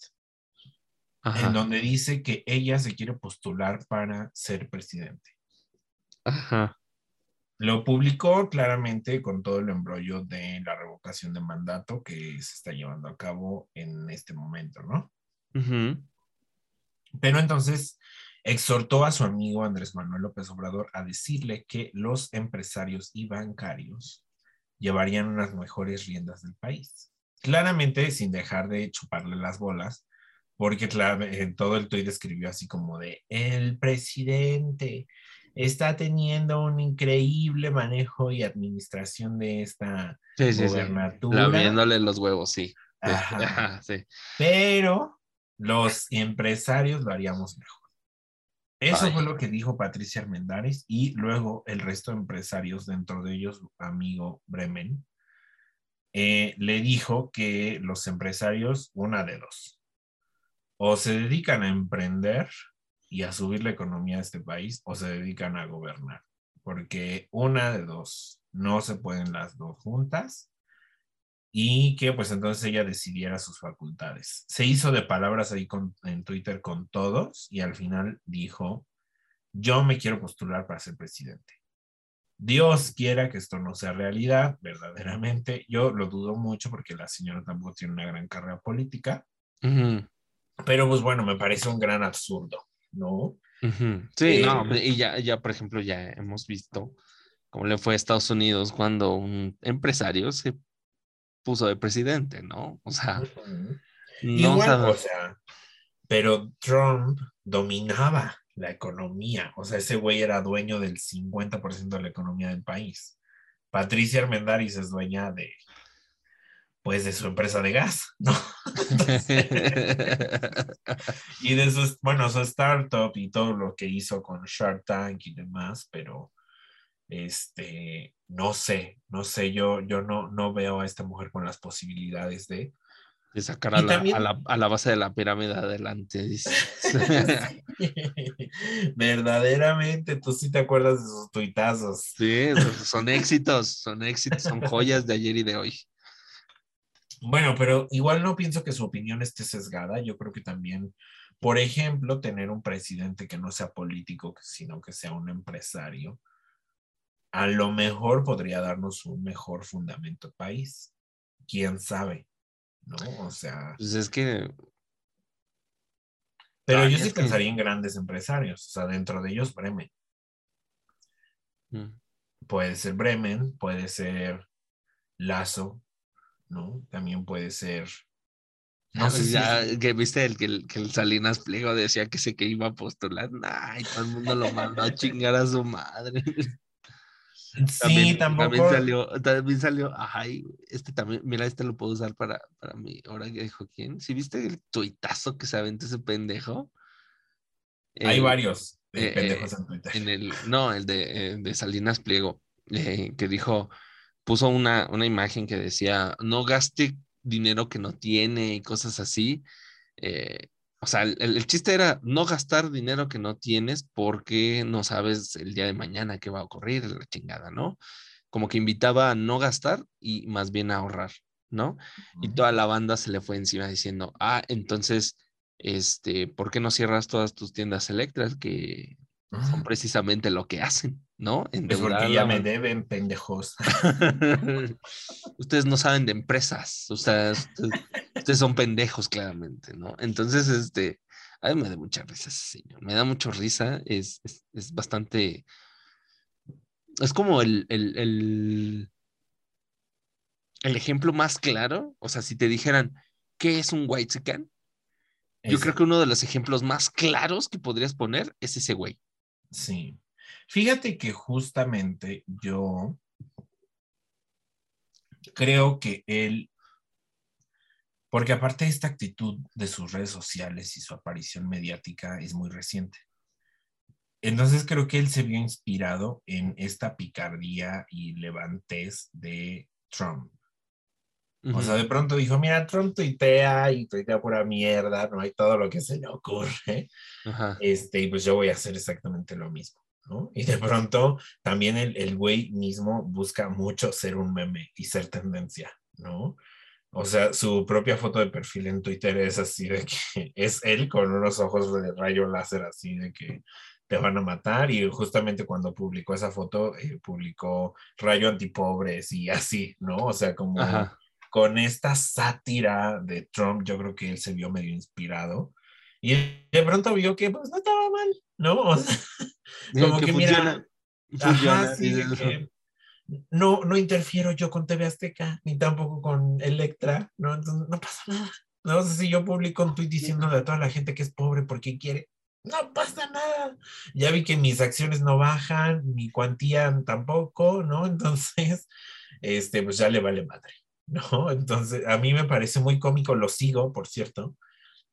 en Ajá. donde dice que ella se quiere postular para ser presidente. Ajá. lo publicó claramente con todo el embrollo de la revocación de mandato que se está llevando a cabo en este momento, ¿no? Ujú. Pero entonces exhortó a su amigo Andrés Manuel López Obrador a decirle que los empresarios y bancarios llevarían unas mejores riendas del país. Claramente sin dejar de chuparle las bolas, porque en todo el tuit escribió así como de, el presidente está teniendo un increíble manejo y administración de esta Sí, sí, sí. gobernatura. Lamiéndole los huevos, sí. Sí, Ajá. ajá, sí. pero los empresarios lo haríamos mejor. Eso fue lo que dijo Patricia Armendáriz y luego el resto de empresarios, dentro de ellos amigo Bremen, eh, le dijo que los empresarios, una de dos, o se dedican a emprender y a subir la economía de este país o se dedican a gobernar, porque una de dos, no se pueden las dos juntas y que pues entonces ella decidiera sus facultades. Se hizo de palabras ahí con- en Twitter con todos y al final dijo, yo me quiero postular para ser presidente. Dios quiera que esto no sea realidad, verdaderamente. Yo lo dudo mucho porque la señora tampoco tiene una gran carrera política, Ujú, pero pues bueno, me parece un gran absurdo, ¿no? ujú. Sí, Eh, no, y ya, ya, por ejemplo, ya hemos visto cómo le fue a Estados Unidos cuando un empresario se puso de presidente, ¿no? O sea, no Igual, sabe- o sea, pero Trump dominaba la economía, o sea, ese güey era dueño del 50% de la economía del país. Patricia Armendáriz es dueña de, pues, de su empresa de gas, ¿no? y de su, bueno, su startup y todo lo que hizo con Shark Tank y demás, pero, este, no sé, no sé, yo, yo no, no veo a esta mujer con las posibilidades de... de sacar a la, también- a, la, a la base de la pirámide adelante. Verdaderamente, tú sí te acuerdas de sus tuitazos. Sí, son- son éxitos, son éxitos, son joyas de ayer y de hoy. Bueno, pero igual no pienso que su opinión esté sesgada. Yo creo que también, por ejemplo, tener un presidente que no sea político, sino que sea un empresario, a lo mejor podría darnos un mejor fundamento país. ¿Quién sabe? ¿No? O sea, Pues es que pero yo sí que- pensaría en grandes empresarios, o sea, dentro de ellos Bremen. mm, Puede ser Bremen, puede ser Lazo, ¿no? También puede ser. No sé si ya que viste el que, el que el Salinas Pliego decía que se que iba a postular. Ay, todo el mundo lo mandó a chingar a su madre. Sí, También, tampoco. también salió, también salió, ay, este también, mira, este lo puedo usar para, para mí. Ahora que dijo quién. ¿Sí viste el tuitazo que se aventó ese pendejo? Hay varios de eh, pendejos eh, en Twitter. en el, no, el de, eh, de Salinas Pliego, eh, que dijo, puso una, una imagen que decía, no gaste dinero que no tiene y cosas así. Eh, o sea, el, el chiste era no gastar dinero que no tienes porque no sabes el día de mañana qué va a ocurrir, la chingada, ¿no? Como que invitaba a no gastar y más bien a ahorrar, ¿no? Y toda la banda se le fue encima diciendo, ah, entonces, este, ¿por qué no cierras todas tus tiendas eléctricas que son precisamente lo que hacen, ¿no? Es Endeudar porque ya me deben, pendejos. ustedes no saben de empresas, ustedes, ustedes, ustedes son pendejos claramente, ¿no? Entonces, este, a mí me da mucha risa ese señor, me da mucha risa, es, es, es bastante, es como el, el, el, el ejemplo más claro, o sea, si te dijeran, ¿qué es un white Yo Ese, creo que uno de los ejemplos más claros que podrías poner es ese güey. Sí. Fíjate que justamente yo creo que él, porque aparte esta actitud de sus redes sociales y su aparición mediática es muy reciente. Entonces creo que él se vio inspirado en esta picardía y levantez de Trump. O sea, de pronto dijo, mira, Trump tuitea y tuitea pura mierda, no hay todo lo que se le ocurre. Ajá. Este, y pues yo voy a hacer exactamente lo mismo, ¿no? Y de pronto también el, el güey mismo busca mucho ser un meme y ser tendencia, ¿no? O sea, su propia foto de perfil en Twitter es así de que es él con unos ojos de rayo láser así de que te van a matar. Y justamente cuando publicó esa foto, eh, publicó rayo antipobres y así, ¿no? O sea, como Ajá. con esta sátira de Trump, yo creo que él se vio medio inspirado. Y de pronto vio que pues no estaba mal, ¿no? O sea, como que que mira, funciona. Ajá, funciona, sí, que no, no interfiero yo con TV Azteca, ni tampoco con Electra, ¿no? Entonces no pasa nada. No sé si yo publico un tweet diciéndole a toda la gente que es pobre porque quiere. No pasa nada. Ya vi que mis acciones no bajan, mi cuantía tampoco, ¿no? Entonces, este, pues ya le vale madre, ¿no? Entonces, a mí me parece muy cómico, lo sigo, por cierto,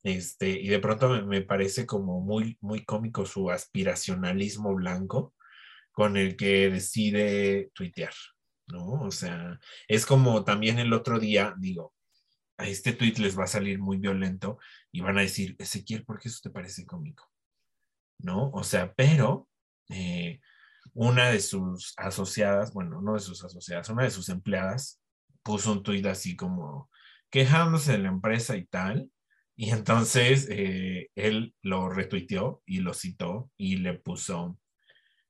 este, y de pronto me, me parece como muy, muy cómico su aspiracionalismo blanco con el que decide tuitear, ¿no? O sea, es como también el otro día, digo, a este tweet les va a salir muy violento y van a decir, Ezequiel, ¿por qué eso te parece cómico? ¿No? O sea, pero eh, una de sus asociadas, bueno, no de sus asociadas, una de sus empleadas puso un tuit así como quejándose de la empresa y tal, y entonces eh, él lo retuiteó y lo citó y le puso,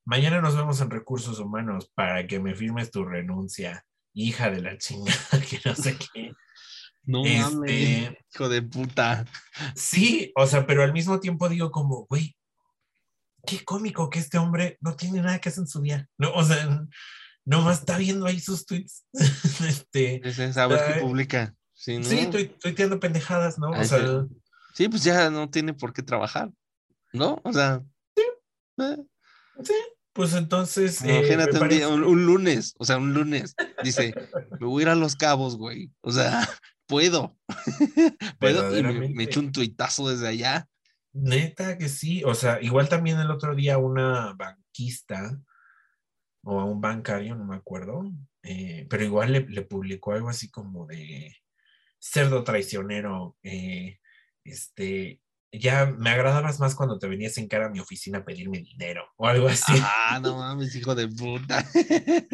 mañana nos vemos en recursos humanos para que me firmes tu renuncia, hija de la chingada, que no sé qué. No Este- mames, hijo de puta. Sí, o sea, pero al mismo tiempo digo como, güey, qué cómico que este hombre no tiene nada que hacer en su vida, ¿no? O sea, nomás está viendo ahí sus tweets, este, Es, es a ver qué Ay. publica. Sí, ¿no? sí, tui- tuiteando pendejadas, ¿no? O Ay, sea, sí. Sí, pues ya no tiene por qué trabajar, ¿no? O sea, eh, pues entonces, eh, imagínate un, parece- día- un- un lunes, o sea, un lunes, dice, me voy a ir a Los Cabos, güey. O sea, puedo. puedo y me, echo un tuitazo desde allá. Neta que sí, o sea, igual también el otro día una banquista o a un bancario, no me acuerdo, eh, pero igual le, le publicó algo así como de cerdo traicionero, eh, este, ya me agradabas más cuando te venías en cara a mi oficina a pedirme dinero o algo así. Ah, no mames, hijo de puta.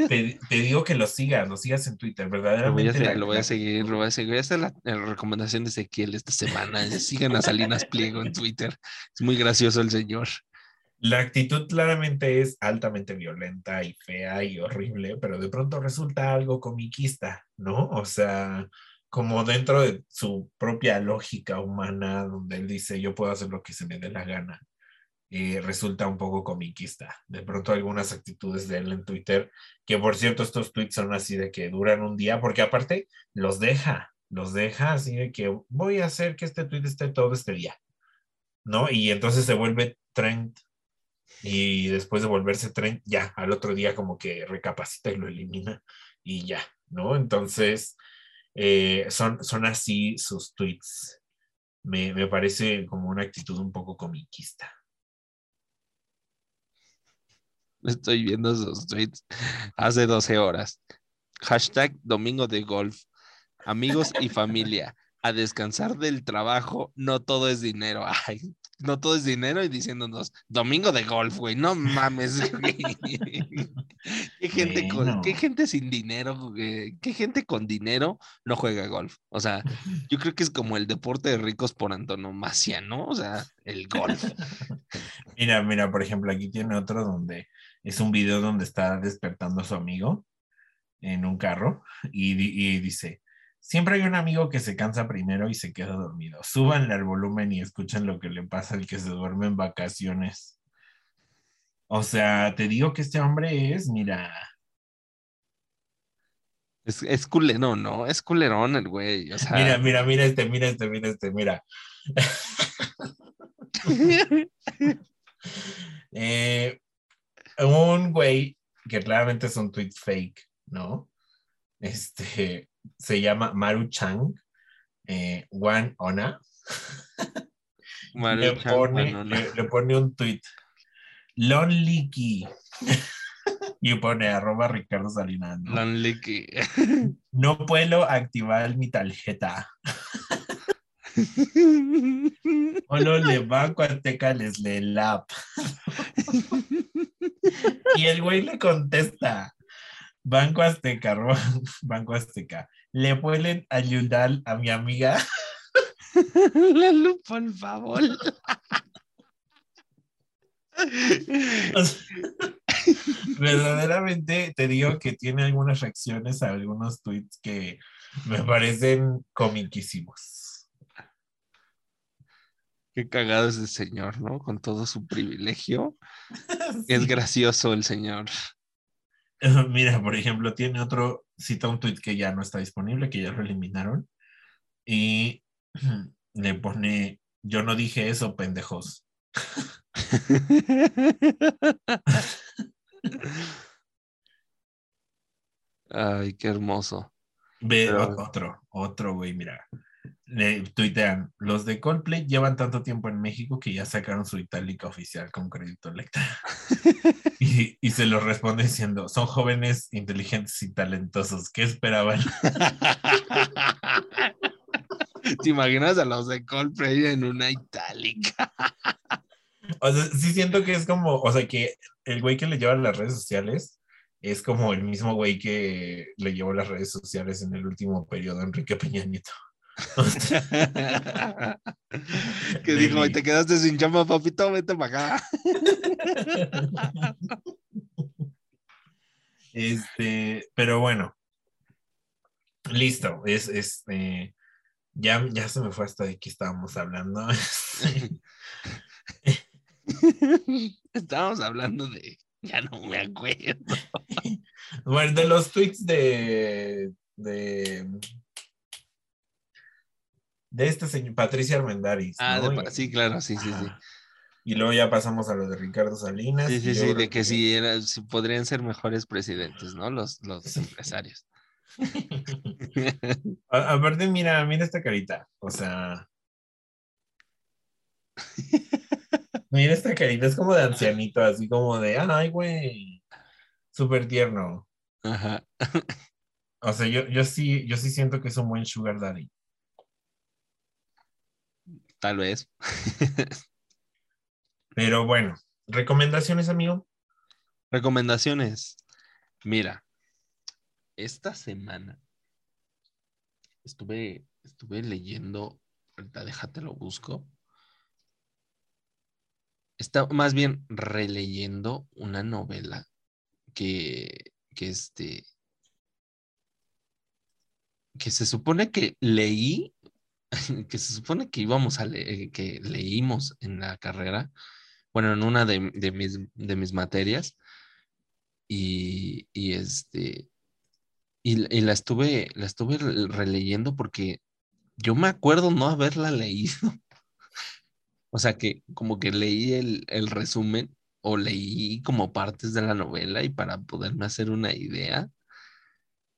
Te, te digo que lo sigas, lo sigas en Twitter, Lo voy a, verdaderamente. la- lo voy a seguir, lo voy a seguir. Esta es la, la recomendación de Ezequiel esta semana. Sigan a Salinas Pliego en Twitter. Es muy gracioso el señor. La actitud claramente es altamente violenta y fea y horrible, pero de pronto resulta algo comiquista, ¿no? O sea, como dentro de su propia lógica humana, donde él dice, yo puedo hacer lo que se me dé la gana, eh, resulta un poco comiquista. De pronto algunas actitudes de él en Twitter, que por cierto estos tweets son así de que duran un día, porque aparte los deja, los deja así de que voy a hacer que este tweet esté todo este día, ¿no? Y entonces se vuelve trend y después de volverse tren, ya, al otro día como que recapacita y lo elimina y ya, ¿no? Entonces, eh, son, son así sus tweets. Me, me parece como una actitud un poco comiquista. Estoy viendo esos tweets hace 12 horas. Hashtag domingo de golf. Amigos y familia. A descansar del trabajo. No todo es dinero. Ay, no todo es dinero y diciéndonos domingo de golf, güey. No mames, güey. ¿Qué gente, con, qué gente sin dinero, güey? ¿Qué gente con dinero no juega golf? O sea, yo creo que es como el deporte de ricos por antonomasia, ¿no? O sea, el golf. Mira, mira, por ejemplo, aquí tiene otro donde es un video donde está despertando a su amigo en un carro y, y dice, siempre hay un amigo que se cansa primero y se queda dormido. Súbanle al volumen y escuchen lo que le pasa al que se duerme en vacaciones. O sea, te digo que este hombre es, mira, Es, es culerón, ¿no? Es culerón el güey. O sea, mira, mira, mira este, mira este, mira este, mira. Eh, un güey que claramente es un tweet fake, ¿no? Este se llama Maru Chang, eh, One Ona. le, pone, no. le, le pone un tweet. Lonely Key. y pone arroba Ricardo Salinas. ¿no? Lonely No puedo activar mi tarjeta. Solo le banco azteca les lee el app. y el güey le contesta. Banco Azteca, Banco Azteca. ¿Le pueden ayudar a mi amiga? La luz, por favor. O sea, verdaderamente te digo que tiene algunas reacciones a algunos tweets que me parecen comiquísimos. Qué cagado ese señor, ¿no? Con todo su privilegio. Es gracioso el señor. Mira, por ejemplo, tiene otro, cita un tweet que ya no está disponible, que ya lo eliminaron, y le pone, yo no dije eso, pendejos. Ay, qué hermoso. Ve Pero- otro, otro, güey, mira. Le tuitean, los de Coldplay llevan tanto tiempo en México que ya sacaron su itálica oficial con crédito Lecta. y, y se lo responde diciendo, son jóvenes, inteligentes y talentosos. ¿Qué esperaban? ¿Te imaginas a los de Coldplay en una itálica? O sea, sí siento que es como, o sea, que el güey que le lleva las redes sociales es como el mismo güey que le llevó las redes sociales en el último periodo, Enrique Peña Nieto. Que dijo, Deli. te quedaste sin chamba, papito, vete para acá. Este, pero bueno, listo, es, este, ya, ya se me fue hasta de qué estábamos hablando. Estábamos hablando de, ya no me acuerdo. bueno, de los tweets de, de, de esta señora Patricia Armendáriz. Ah, ¿no? de pa- sí, claro, sí, sí, sí. Y luego ya pasamos a lo de Ricardo Salinas. Sí, sí, sí, de que era, sí podrían ser mejores presidentes, ¿no? Los, los empresarios. A- Aparte, mira, mira esta carita. O sea. Mira esta carita, es como de ancianito, así como de, ay, güey. Súper tierno. Ajá. O sea, yo, yo sí, yo sí siento que es un buen sugar daddy. Tal vez. Pero bueno, ¿recomendaciones, amigo? Recomendaciones. Mira, esta semana estuve, estuve leyendo, ahorita déjate lo busco. Está más bien releyendo una novela que, que este que se supone que leí, que se supone que íbamos a leer, que leímos en la carrera, bueno, en una de, de mis, de mis materias, y, y este, y, y la estuve, la estuve re- releyendo porque yo me acuerdo no haberla leído. O sea que como que leí el, el resumen o leí como partes de la novela y para poderme hacer una idea.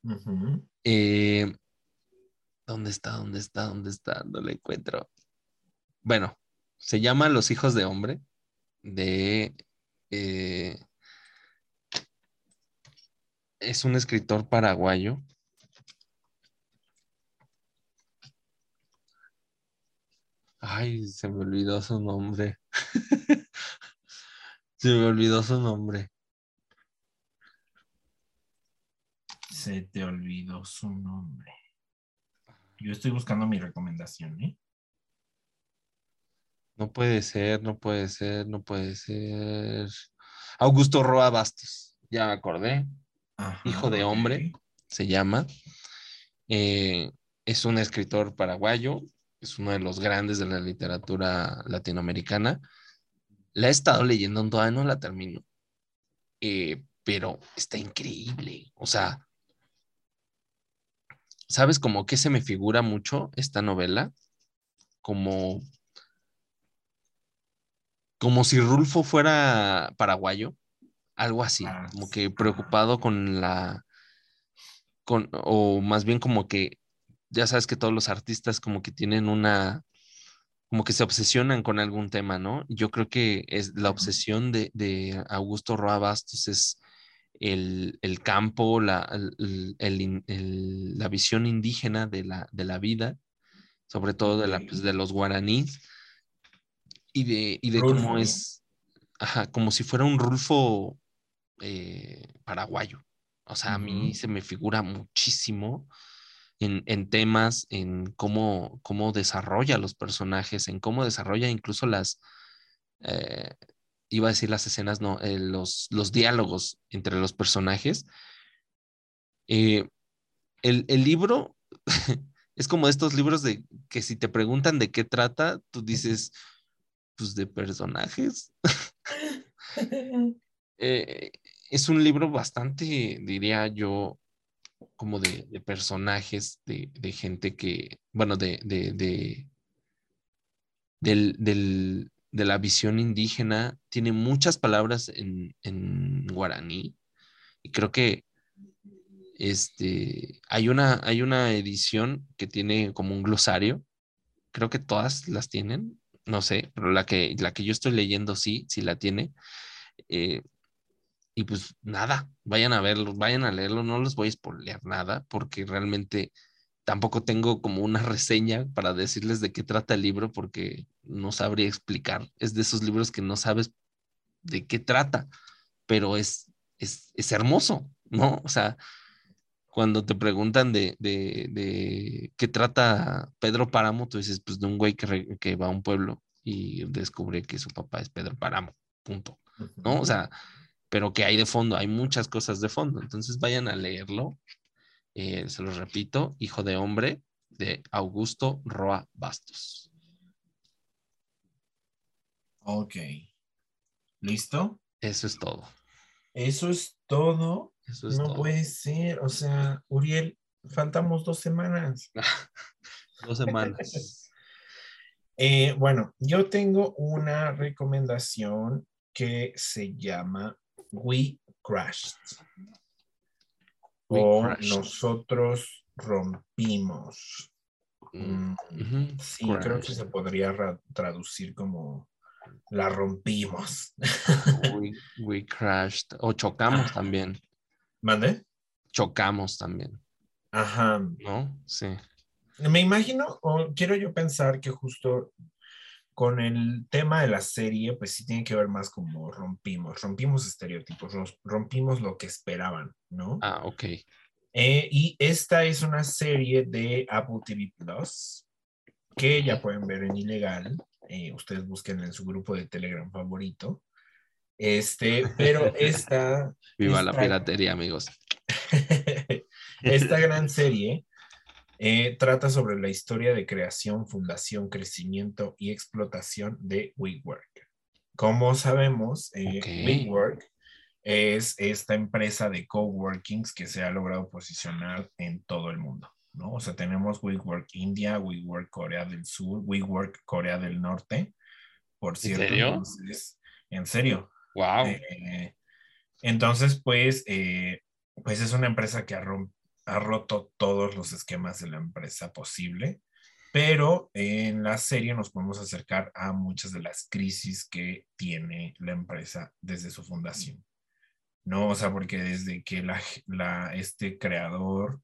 Ujú. Eh, ¿dónde está? ¿Dónde está? ¿Dónde está? No la encuentro. Bueno, se llama Los hijos de hombre de... eh, es un escritor paraguayo. Ay, se me olvidó su nombre. se me olvidó su nombre. Se te olvidó su nombre. Yo estoy buscando mi recomendación, ¿eh? No puede ser, no puede ser, no puede ser. Augusto Roa Bastos, ya me acordé, Ajá, Hijo de hombre. se llama. Eh, es un escritor paraguayo, es uno de los grandes de la literatura latinoamericana. La he estado leyendo, todavía no la termino, Eh, pero está increíble. O sea, ¿sabes como que se me figura mucho esta novela? Como como si Rulfo fuera paraguayo, algo así, Ah, como que preocupado con la, con, o más bien como que, ya sabes que todos los artistas como que tienen una, como que se obsesionan con algún tema, ¿no? Yo creo que es la obsesión de, de Augusto Roa Bastos es el, el campo, la, el- la visión indígena de la, de la vida, sobre todo de, la, pues, de los guaraníes, y de, y de cómo es, ajá, como si fuera un Rulfo eh, paraguayo. O sea, a mí se me figura muchísimo en, en temas, en cómo, cómo desarrolla los personajes, en cómo desarrolla incluso las, eh, iba a decir las escenas, no, eh, los, los diálogos entre los personajes. Eh, el, el libro es como estos libros de que si te preguntan de qué trata, tú dices, pues de personajes. Eh, es un libro bastante, diría yo, como de, de personajes, de, de gente que, bueno, de, de, de, del, del- de la visión indígena. Tiene muchas palabras en, guaraní y creo que este, hay una, hay una edición que tiene como un glosario. Creo que todas las tienen, no sé, pero la que, la que yo estoy leyendo sí, sí la tiene. Eh, y pues nada, vayan a verlo, vayan a leerlo, no les voy a spoilear nada porque realmente tampoco tengo como una reseña para decirles de qué trata el libro porque no sabría explicar. Es de esos libros que no sabes de qué trata, pero es, es, es hermoso, ¿no? O sea, cuando te preguntan de, de, de qué trata Pedro Páramo, tú dices, pues de un güey que, re- que va a un pueblo y descubre que su papá es Pedro Páramo, punto, ¿no? O sea, pero que hay de fondo, hay muchas cosas de fondo, entonces vayan a leerlo. Eh, se los repito, Hijo de Hombre de Augusto Roa Bastos. Ok. ¿Listo? Eso es todo. Eso es todo. Eso es no todo. puede ser. O sea, Uriel, faltamos dos semanas. Dos semanas. Eh, bueno, yo tengo una recomendación que se llama We Crashed. O nosotros rompimos. Mm, Mm, sí, creo que se podría ra- traducir como la rompimos. We, we crashed. O chocamos también. ¿Mande? Chocamos también, Ajá. ¿no? Sí. Me imagino, o quiero yo pensar que justo con el tema de la serie, pues sí tiene que ver más como rompimos, rompimos estereotipos, rompimos lo que esperaban, ¿no? Ah, ok. Eh, y esta es una serie de Apple TV Plus que ya pueden ver en ilegal. eh, ustedes busquen en su grupo de Telegram favorito. Este, pero esta, Viva la Esta- piratería, amigos. esta gran serie eh, trata sobre la historia de creación, fundación, crecimiento y explotación de WeWork. Como sabemos, eh. WeWork es esta empresa de coworkings que se ha logrado posicionar en todo el mundo, ¿no? O sea, tenemos WeWork India, WeWork Corea del Sur, WeWork Corea del Norte, por cierto. serio? Entonces, en serio. Wow. Eh, entonces, pues, eh, pues es una empresa que ha, rom- ha roto todos los esquemas de la empresa posible, pero en la serie nos podemos acercar a muchas de las crisis que tiene la empresa desde su fundación. No, o sea, porque desde que la, la- este creador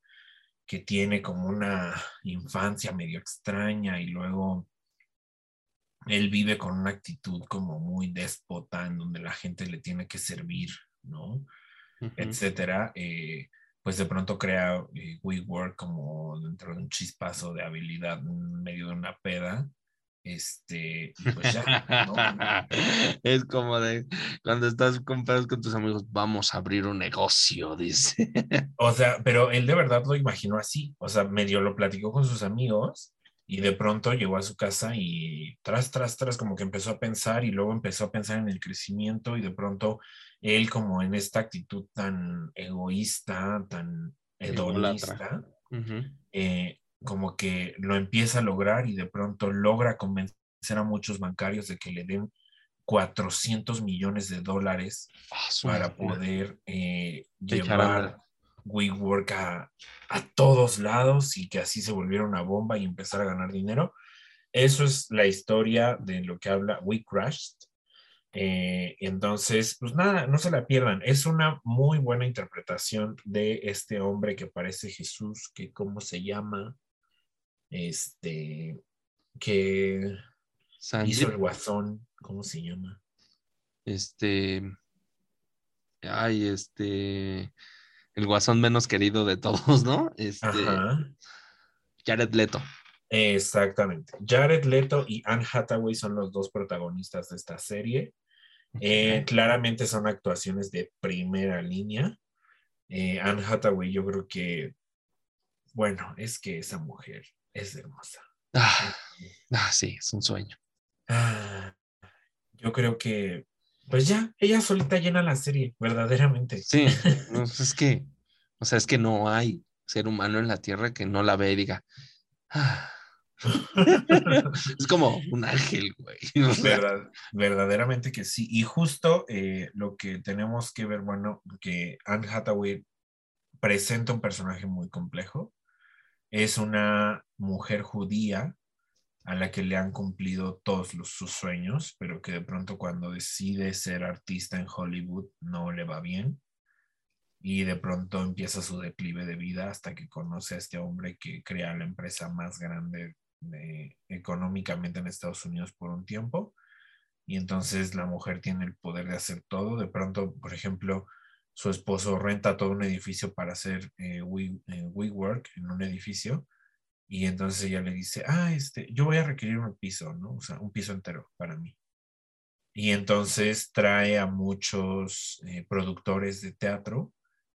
que tiene como una infancia medio extraña y luego él vive con una actitud como muy déspota en donde la gente le tiene que servir, ¿no? Etcétera. eh, pues de pronto crea eh, WeWork como dentro de un chispazo de habilidad en medio de una peda. Este, y pues ya, ¿no? Es como de cuando estás con pedos con tus amigos, vamos a abrir un negocio, dice. O sea, pero él de verdad lo imaginó así. O sea, medio lo platicó con sus amigos y de pronto llegó a su casa y tras, tras, tras, como que empezó a pensar y luego empezó a pensar en el crecimiento y de pronto él como en esta actitud tan egoísta, tan hedonista, eh, como que lo empieza a lograr y de pronto logra convencer a muchos bancarios de que le den 400 millones de dólares Ah, para poder eh, llevar. WeWork a, a todos lados y que así se volviera una bomba y empezar a ganar dinero. Eso es la historia de lo que habla We Crashed. Eh, entonces, pues nada, no se la pierdan. Es una muy buena interpretación de este hombre que parece Jesús, que cómo se llama, este, que Sanjit, hizo el guasón, ¿cómo se llama? este. Ay, este. El guasón menos querido de todos, ¿no? Este. Ajá. Jared Leto. Exactamente. Jared Leto y Anne Hathaway son los dos protagonistas de esta serie. Eh, claramente son actuaciones de primera línea. Eh, Anne Hathaway, yo creo que, bueno, es que esa mujer es hermosa. Ah, ah, sí, es un sueño. Ah, yo creo que, pues ya, ella solita llena la serie, verdaderamente. Sí, no, es que, o sea, es que no hay ser humano en la Tierra que no la ve y diga, "Ah". es como un ángel, güey. o sea, Verdad- verdaderamente que sí. Y justo eh, lo que tenemos que ver, bueno, que Anne Hathaway presenta un personaje muy complejo. Es una mujer judía a la que le han cumplido todos los- sus sueños, pero que de pronto cuando decide ser artista en Hollywood no le va bien. Y de pronto empieza su declive de vida hasta que conoce a este hombre que crea la empresa más grande de- económicamente en Estados Unidos por un tiempo. Y entonces la mujer tiene el poder de hacer todo. De pronto, por ejemplo, su esposo renta todo un edificio para hacer eh, we- eh, WeWork en un edificio. Y entonces ella le dice, ah, este, yo voy a requerir un piso, ¿no? O sea, un piso entero para mí. Y entonces trae a muchos eh, productores de teatro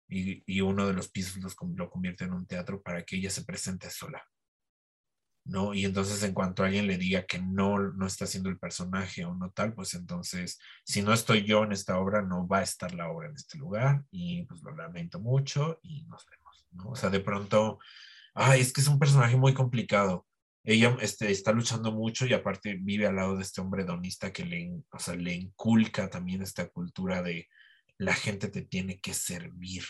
y, y uno de los pisos los lo convierte en un teatro para que ella se presente sola. ¿No? Y entonces en cuanto alguien le diga que no, no está haciendo el personaje o no tal, pues entonces, si no estoy yo en esta obra, no va a estar la obra en este lugar y pues lo lamento mucho y nos vemos, ¿no? O sea, de pronto, ay, es que es un personaje muy complicado. Ella este, está luchando mucho y aparte vive al lado de este hombre donista que le, o sea, le inculca también esta cultura de la gente te tiene que servir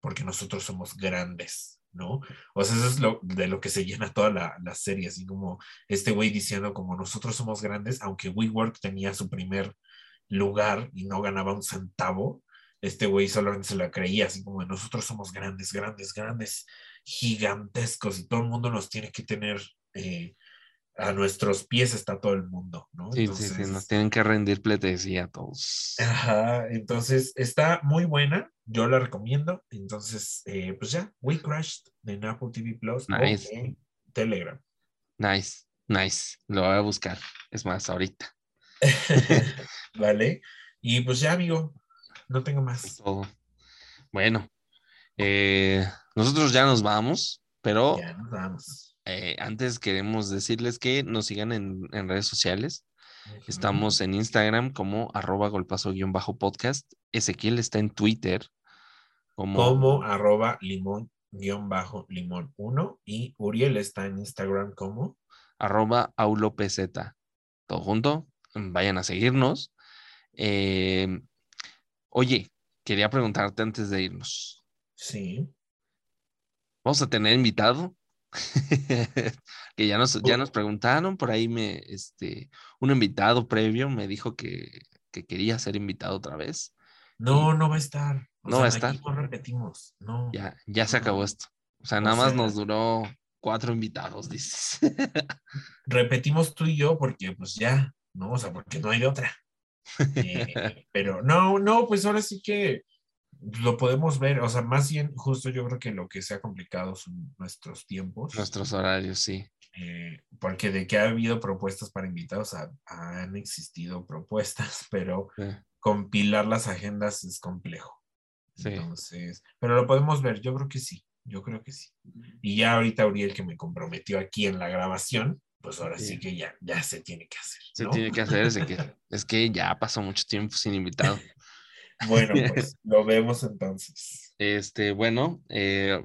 porque nosotros somos grandes, ¿no? O sea, eso es lo, de lo que se llena toda la, la serie, así como este güey diciendo como nosotros somos grandes, aunque WeWork tenía su primer lugar y no ganaba un centavo, este güey solamente se la creía, así como nosotros somos grandes, grandes, grandes, gigantescos y todo el mundo nos tiene que tener eh, a nuestros pies está todo el mundo, ¿no? sí, sí, sí, nos tienen que rendir pleitesía a todos. Ajá, entonces está muy buena, yo la recomiendo. Entonces, eh, pues ya, We Crashed en Apple TV Plus o Nice. en Telegram. Nice, nice. Lo voy a buscar. Es más, ahorita. vale, y pues ya, amigo, no tengo más. Todo. Bueno, eh, nosotros ya nos vamos, pero Ya nos vamos. eh, antes queremos decirles que nos sigan en, en redes sociales. Estamos en Instagram como arroba golpazo-podcast. Ezequiel está en Twitter como, como arroba limón guion bajo limón 1 y Uriel está en Instagram como arroba aulopz. Todo junto. Vayan a seguirnos. Eh, oye, quería preguntarte antes de irnos. sí. Vamos a tener invitado. que ya nos, ya nos preguntaron, por ahí me, este, un invitado previo me dijo que, que quería ser invitado otra vez. No, no va a estar. O No va a sea, aquí estar. No repetimos. No. Ya, ya se acabó esto. O sea, O nada más sea- nos duró cuatro invitados, dices. Repetimos tú y yo porque pues ya, ¿no? O sea, porque no hay de otra. Eh, pero no, no, pues ahora sí que lo podemos ver. O sea, más bien, justo yo creo que lo que se ha complicado son nuestros tiempos. Nuestros horarios, sí. eh, porque de que ha habido propuestas para invitados, ha- han existido propuestas, pero Sí. compilar las agendas es complejo. Sí. Entonces, pero lo podemos ver, yo creo que sí, yo creo que sí. Y ya ahorita Uriel que me comprometió aquí en la grabación, pues ahora sí, Sí. que ya, ya se tiene que hacer. Se tiene que hacer ese que es que ya pasó mucho tiempo sin invitado. Bueno, pues lo vemos entonces. Este, bueno, eh,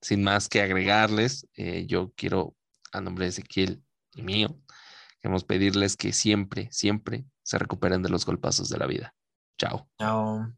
sin más que agregarles, eh, yo quiero, a nombre de Ezequiel y mío, queremos pedirles que siempre, siempre se recuperen de los golpazos de la vida. Chao. Chao.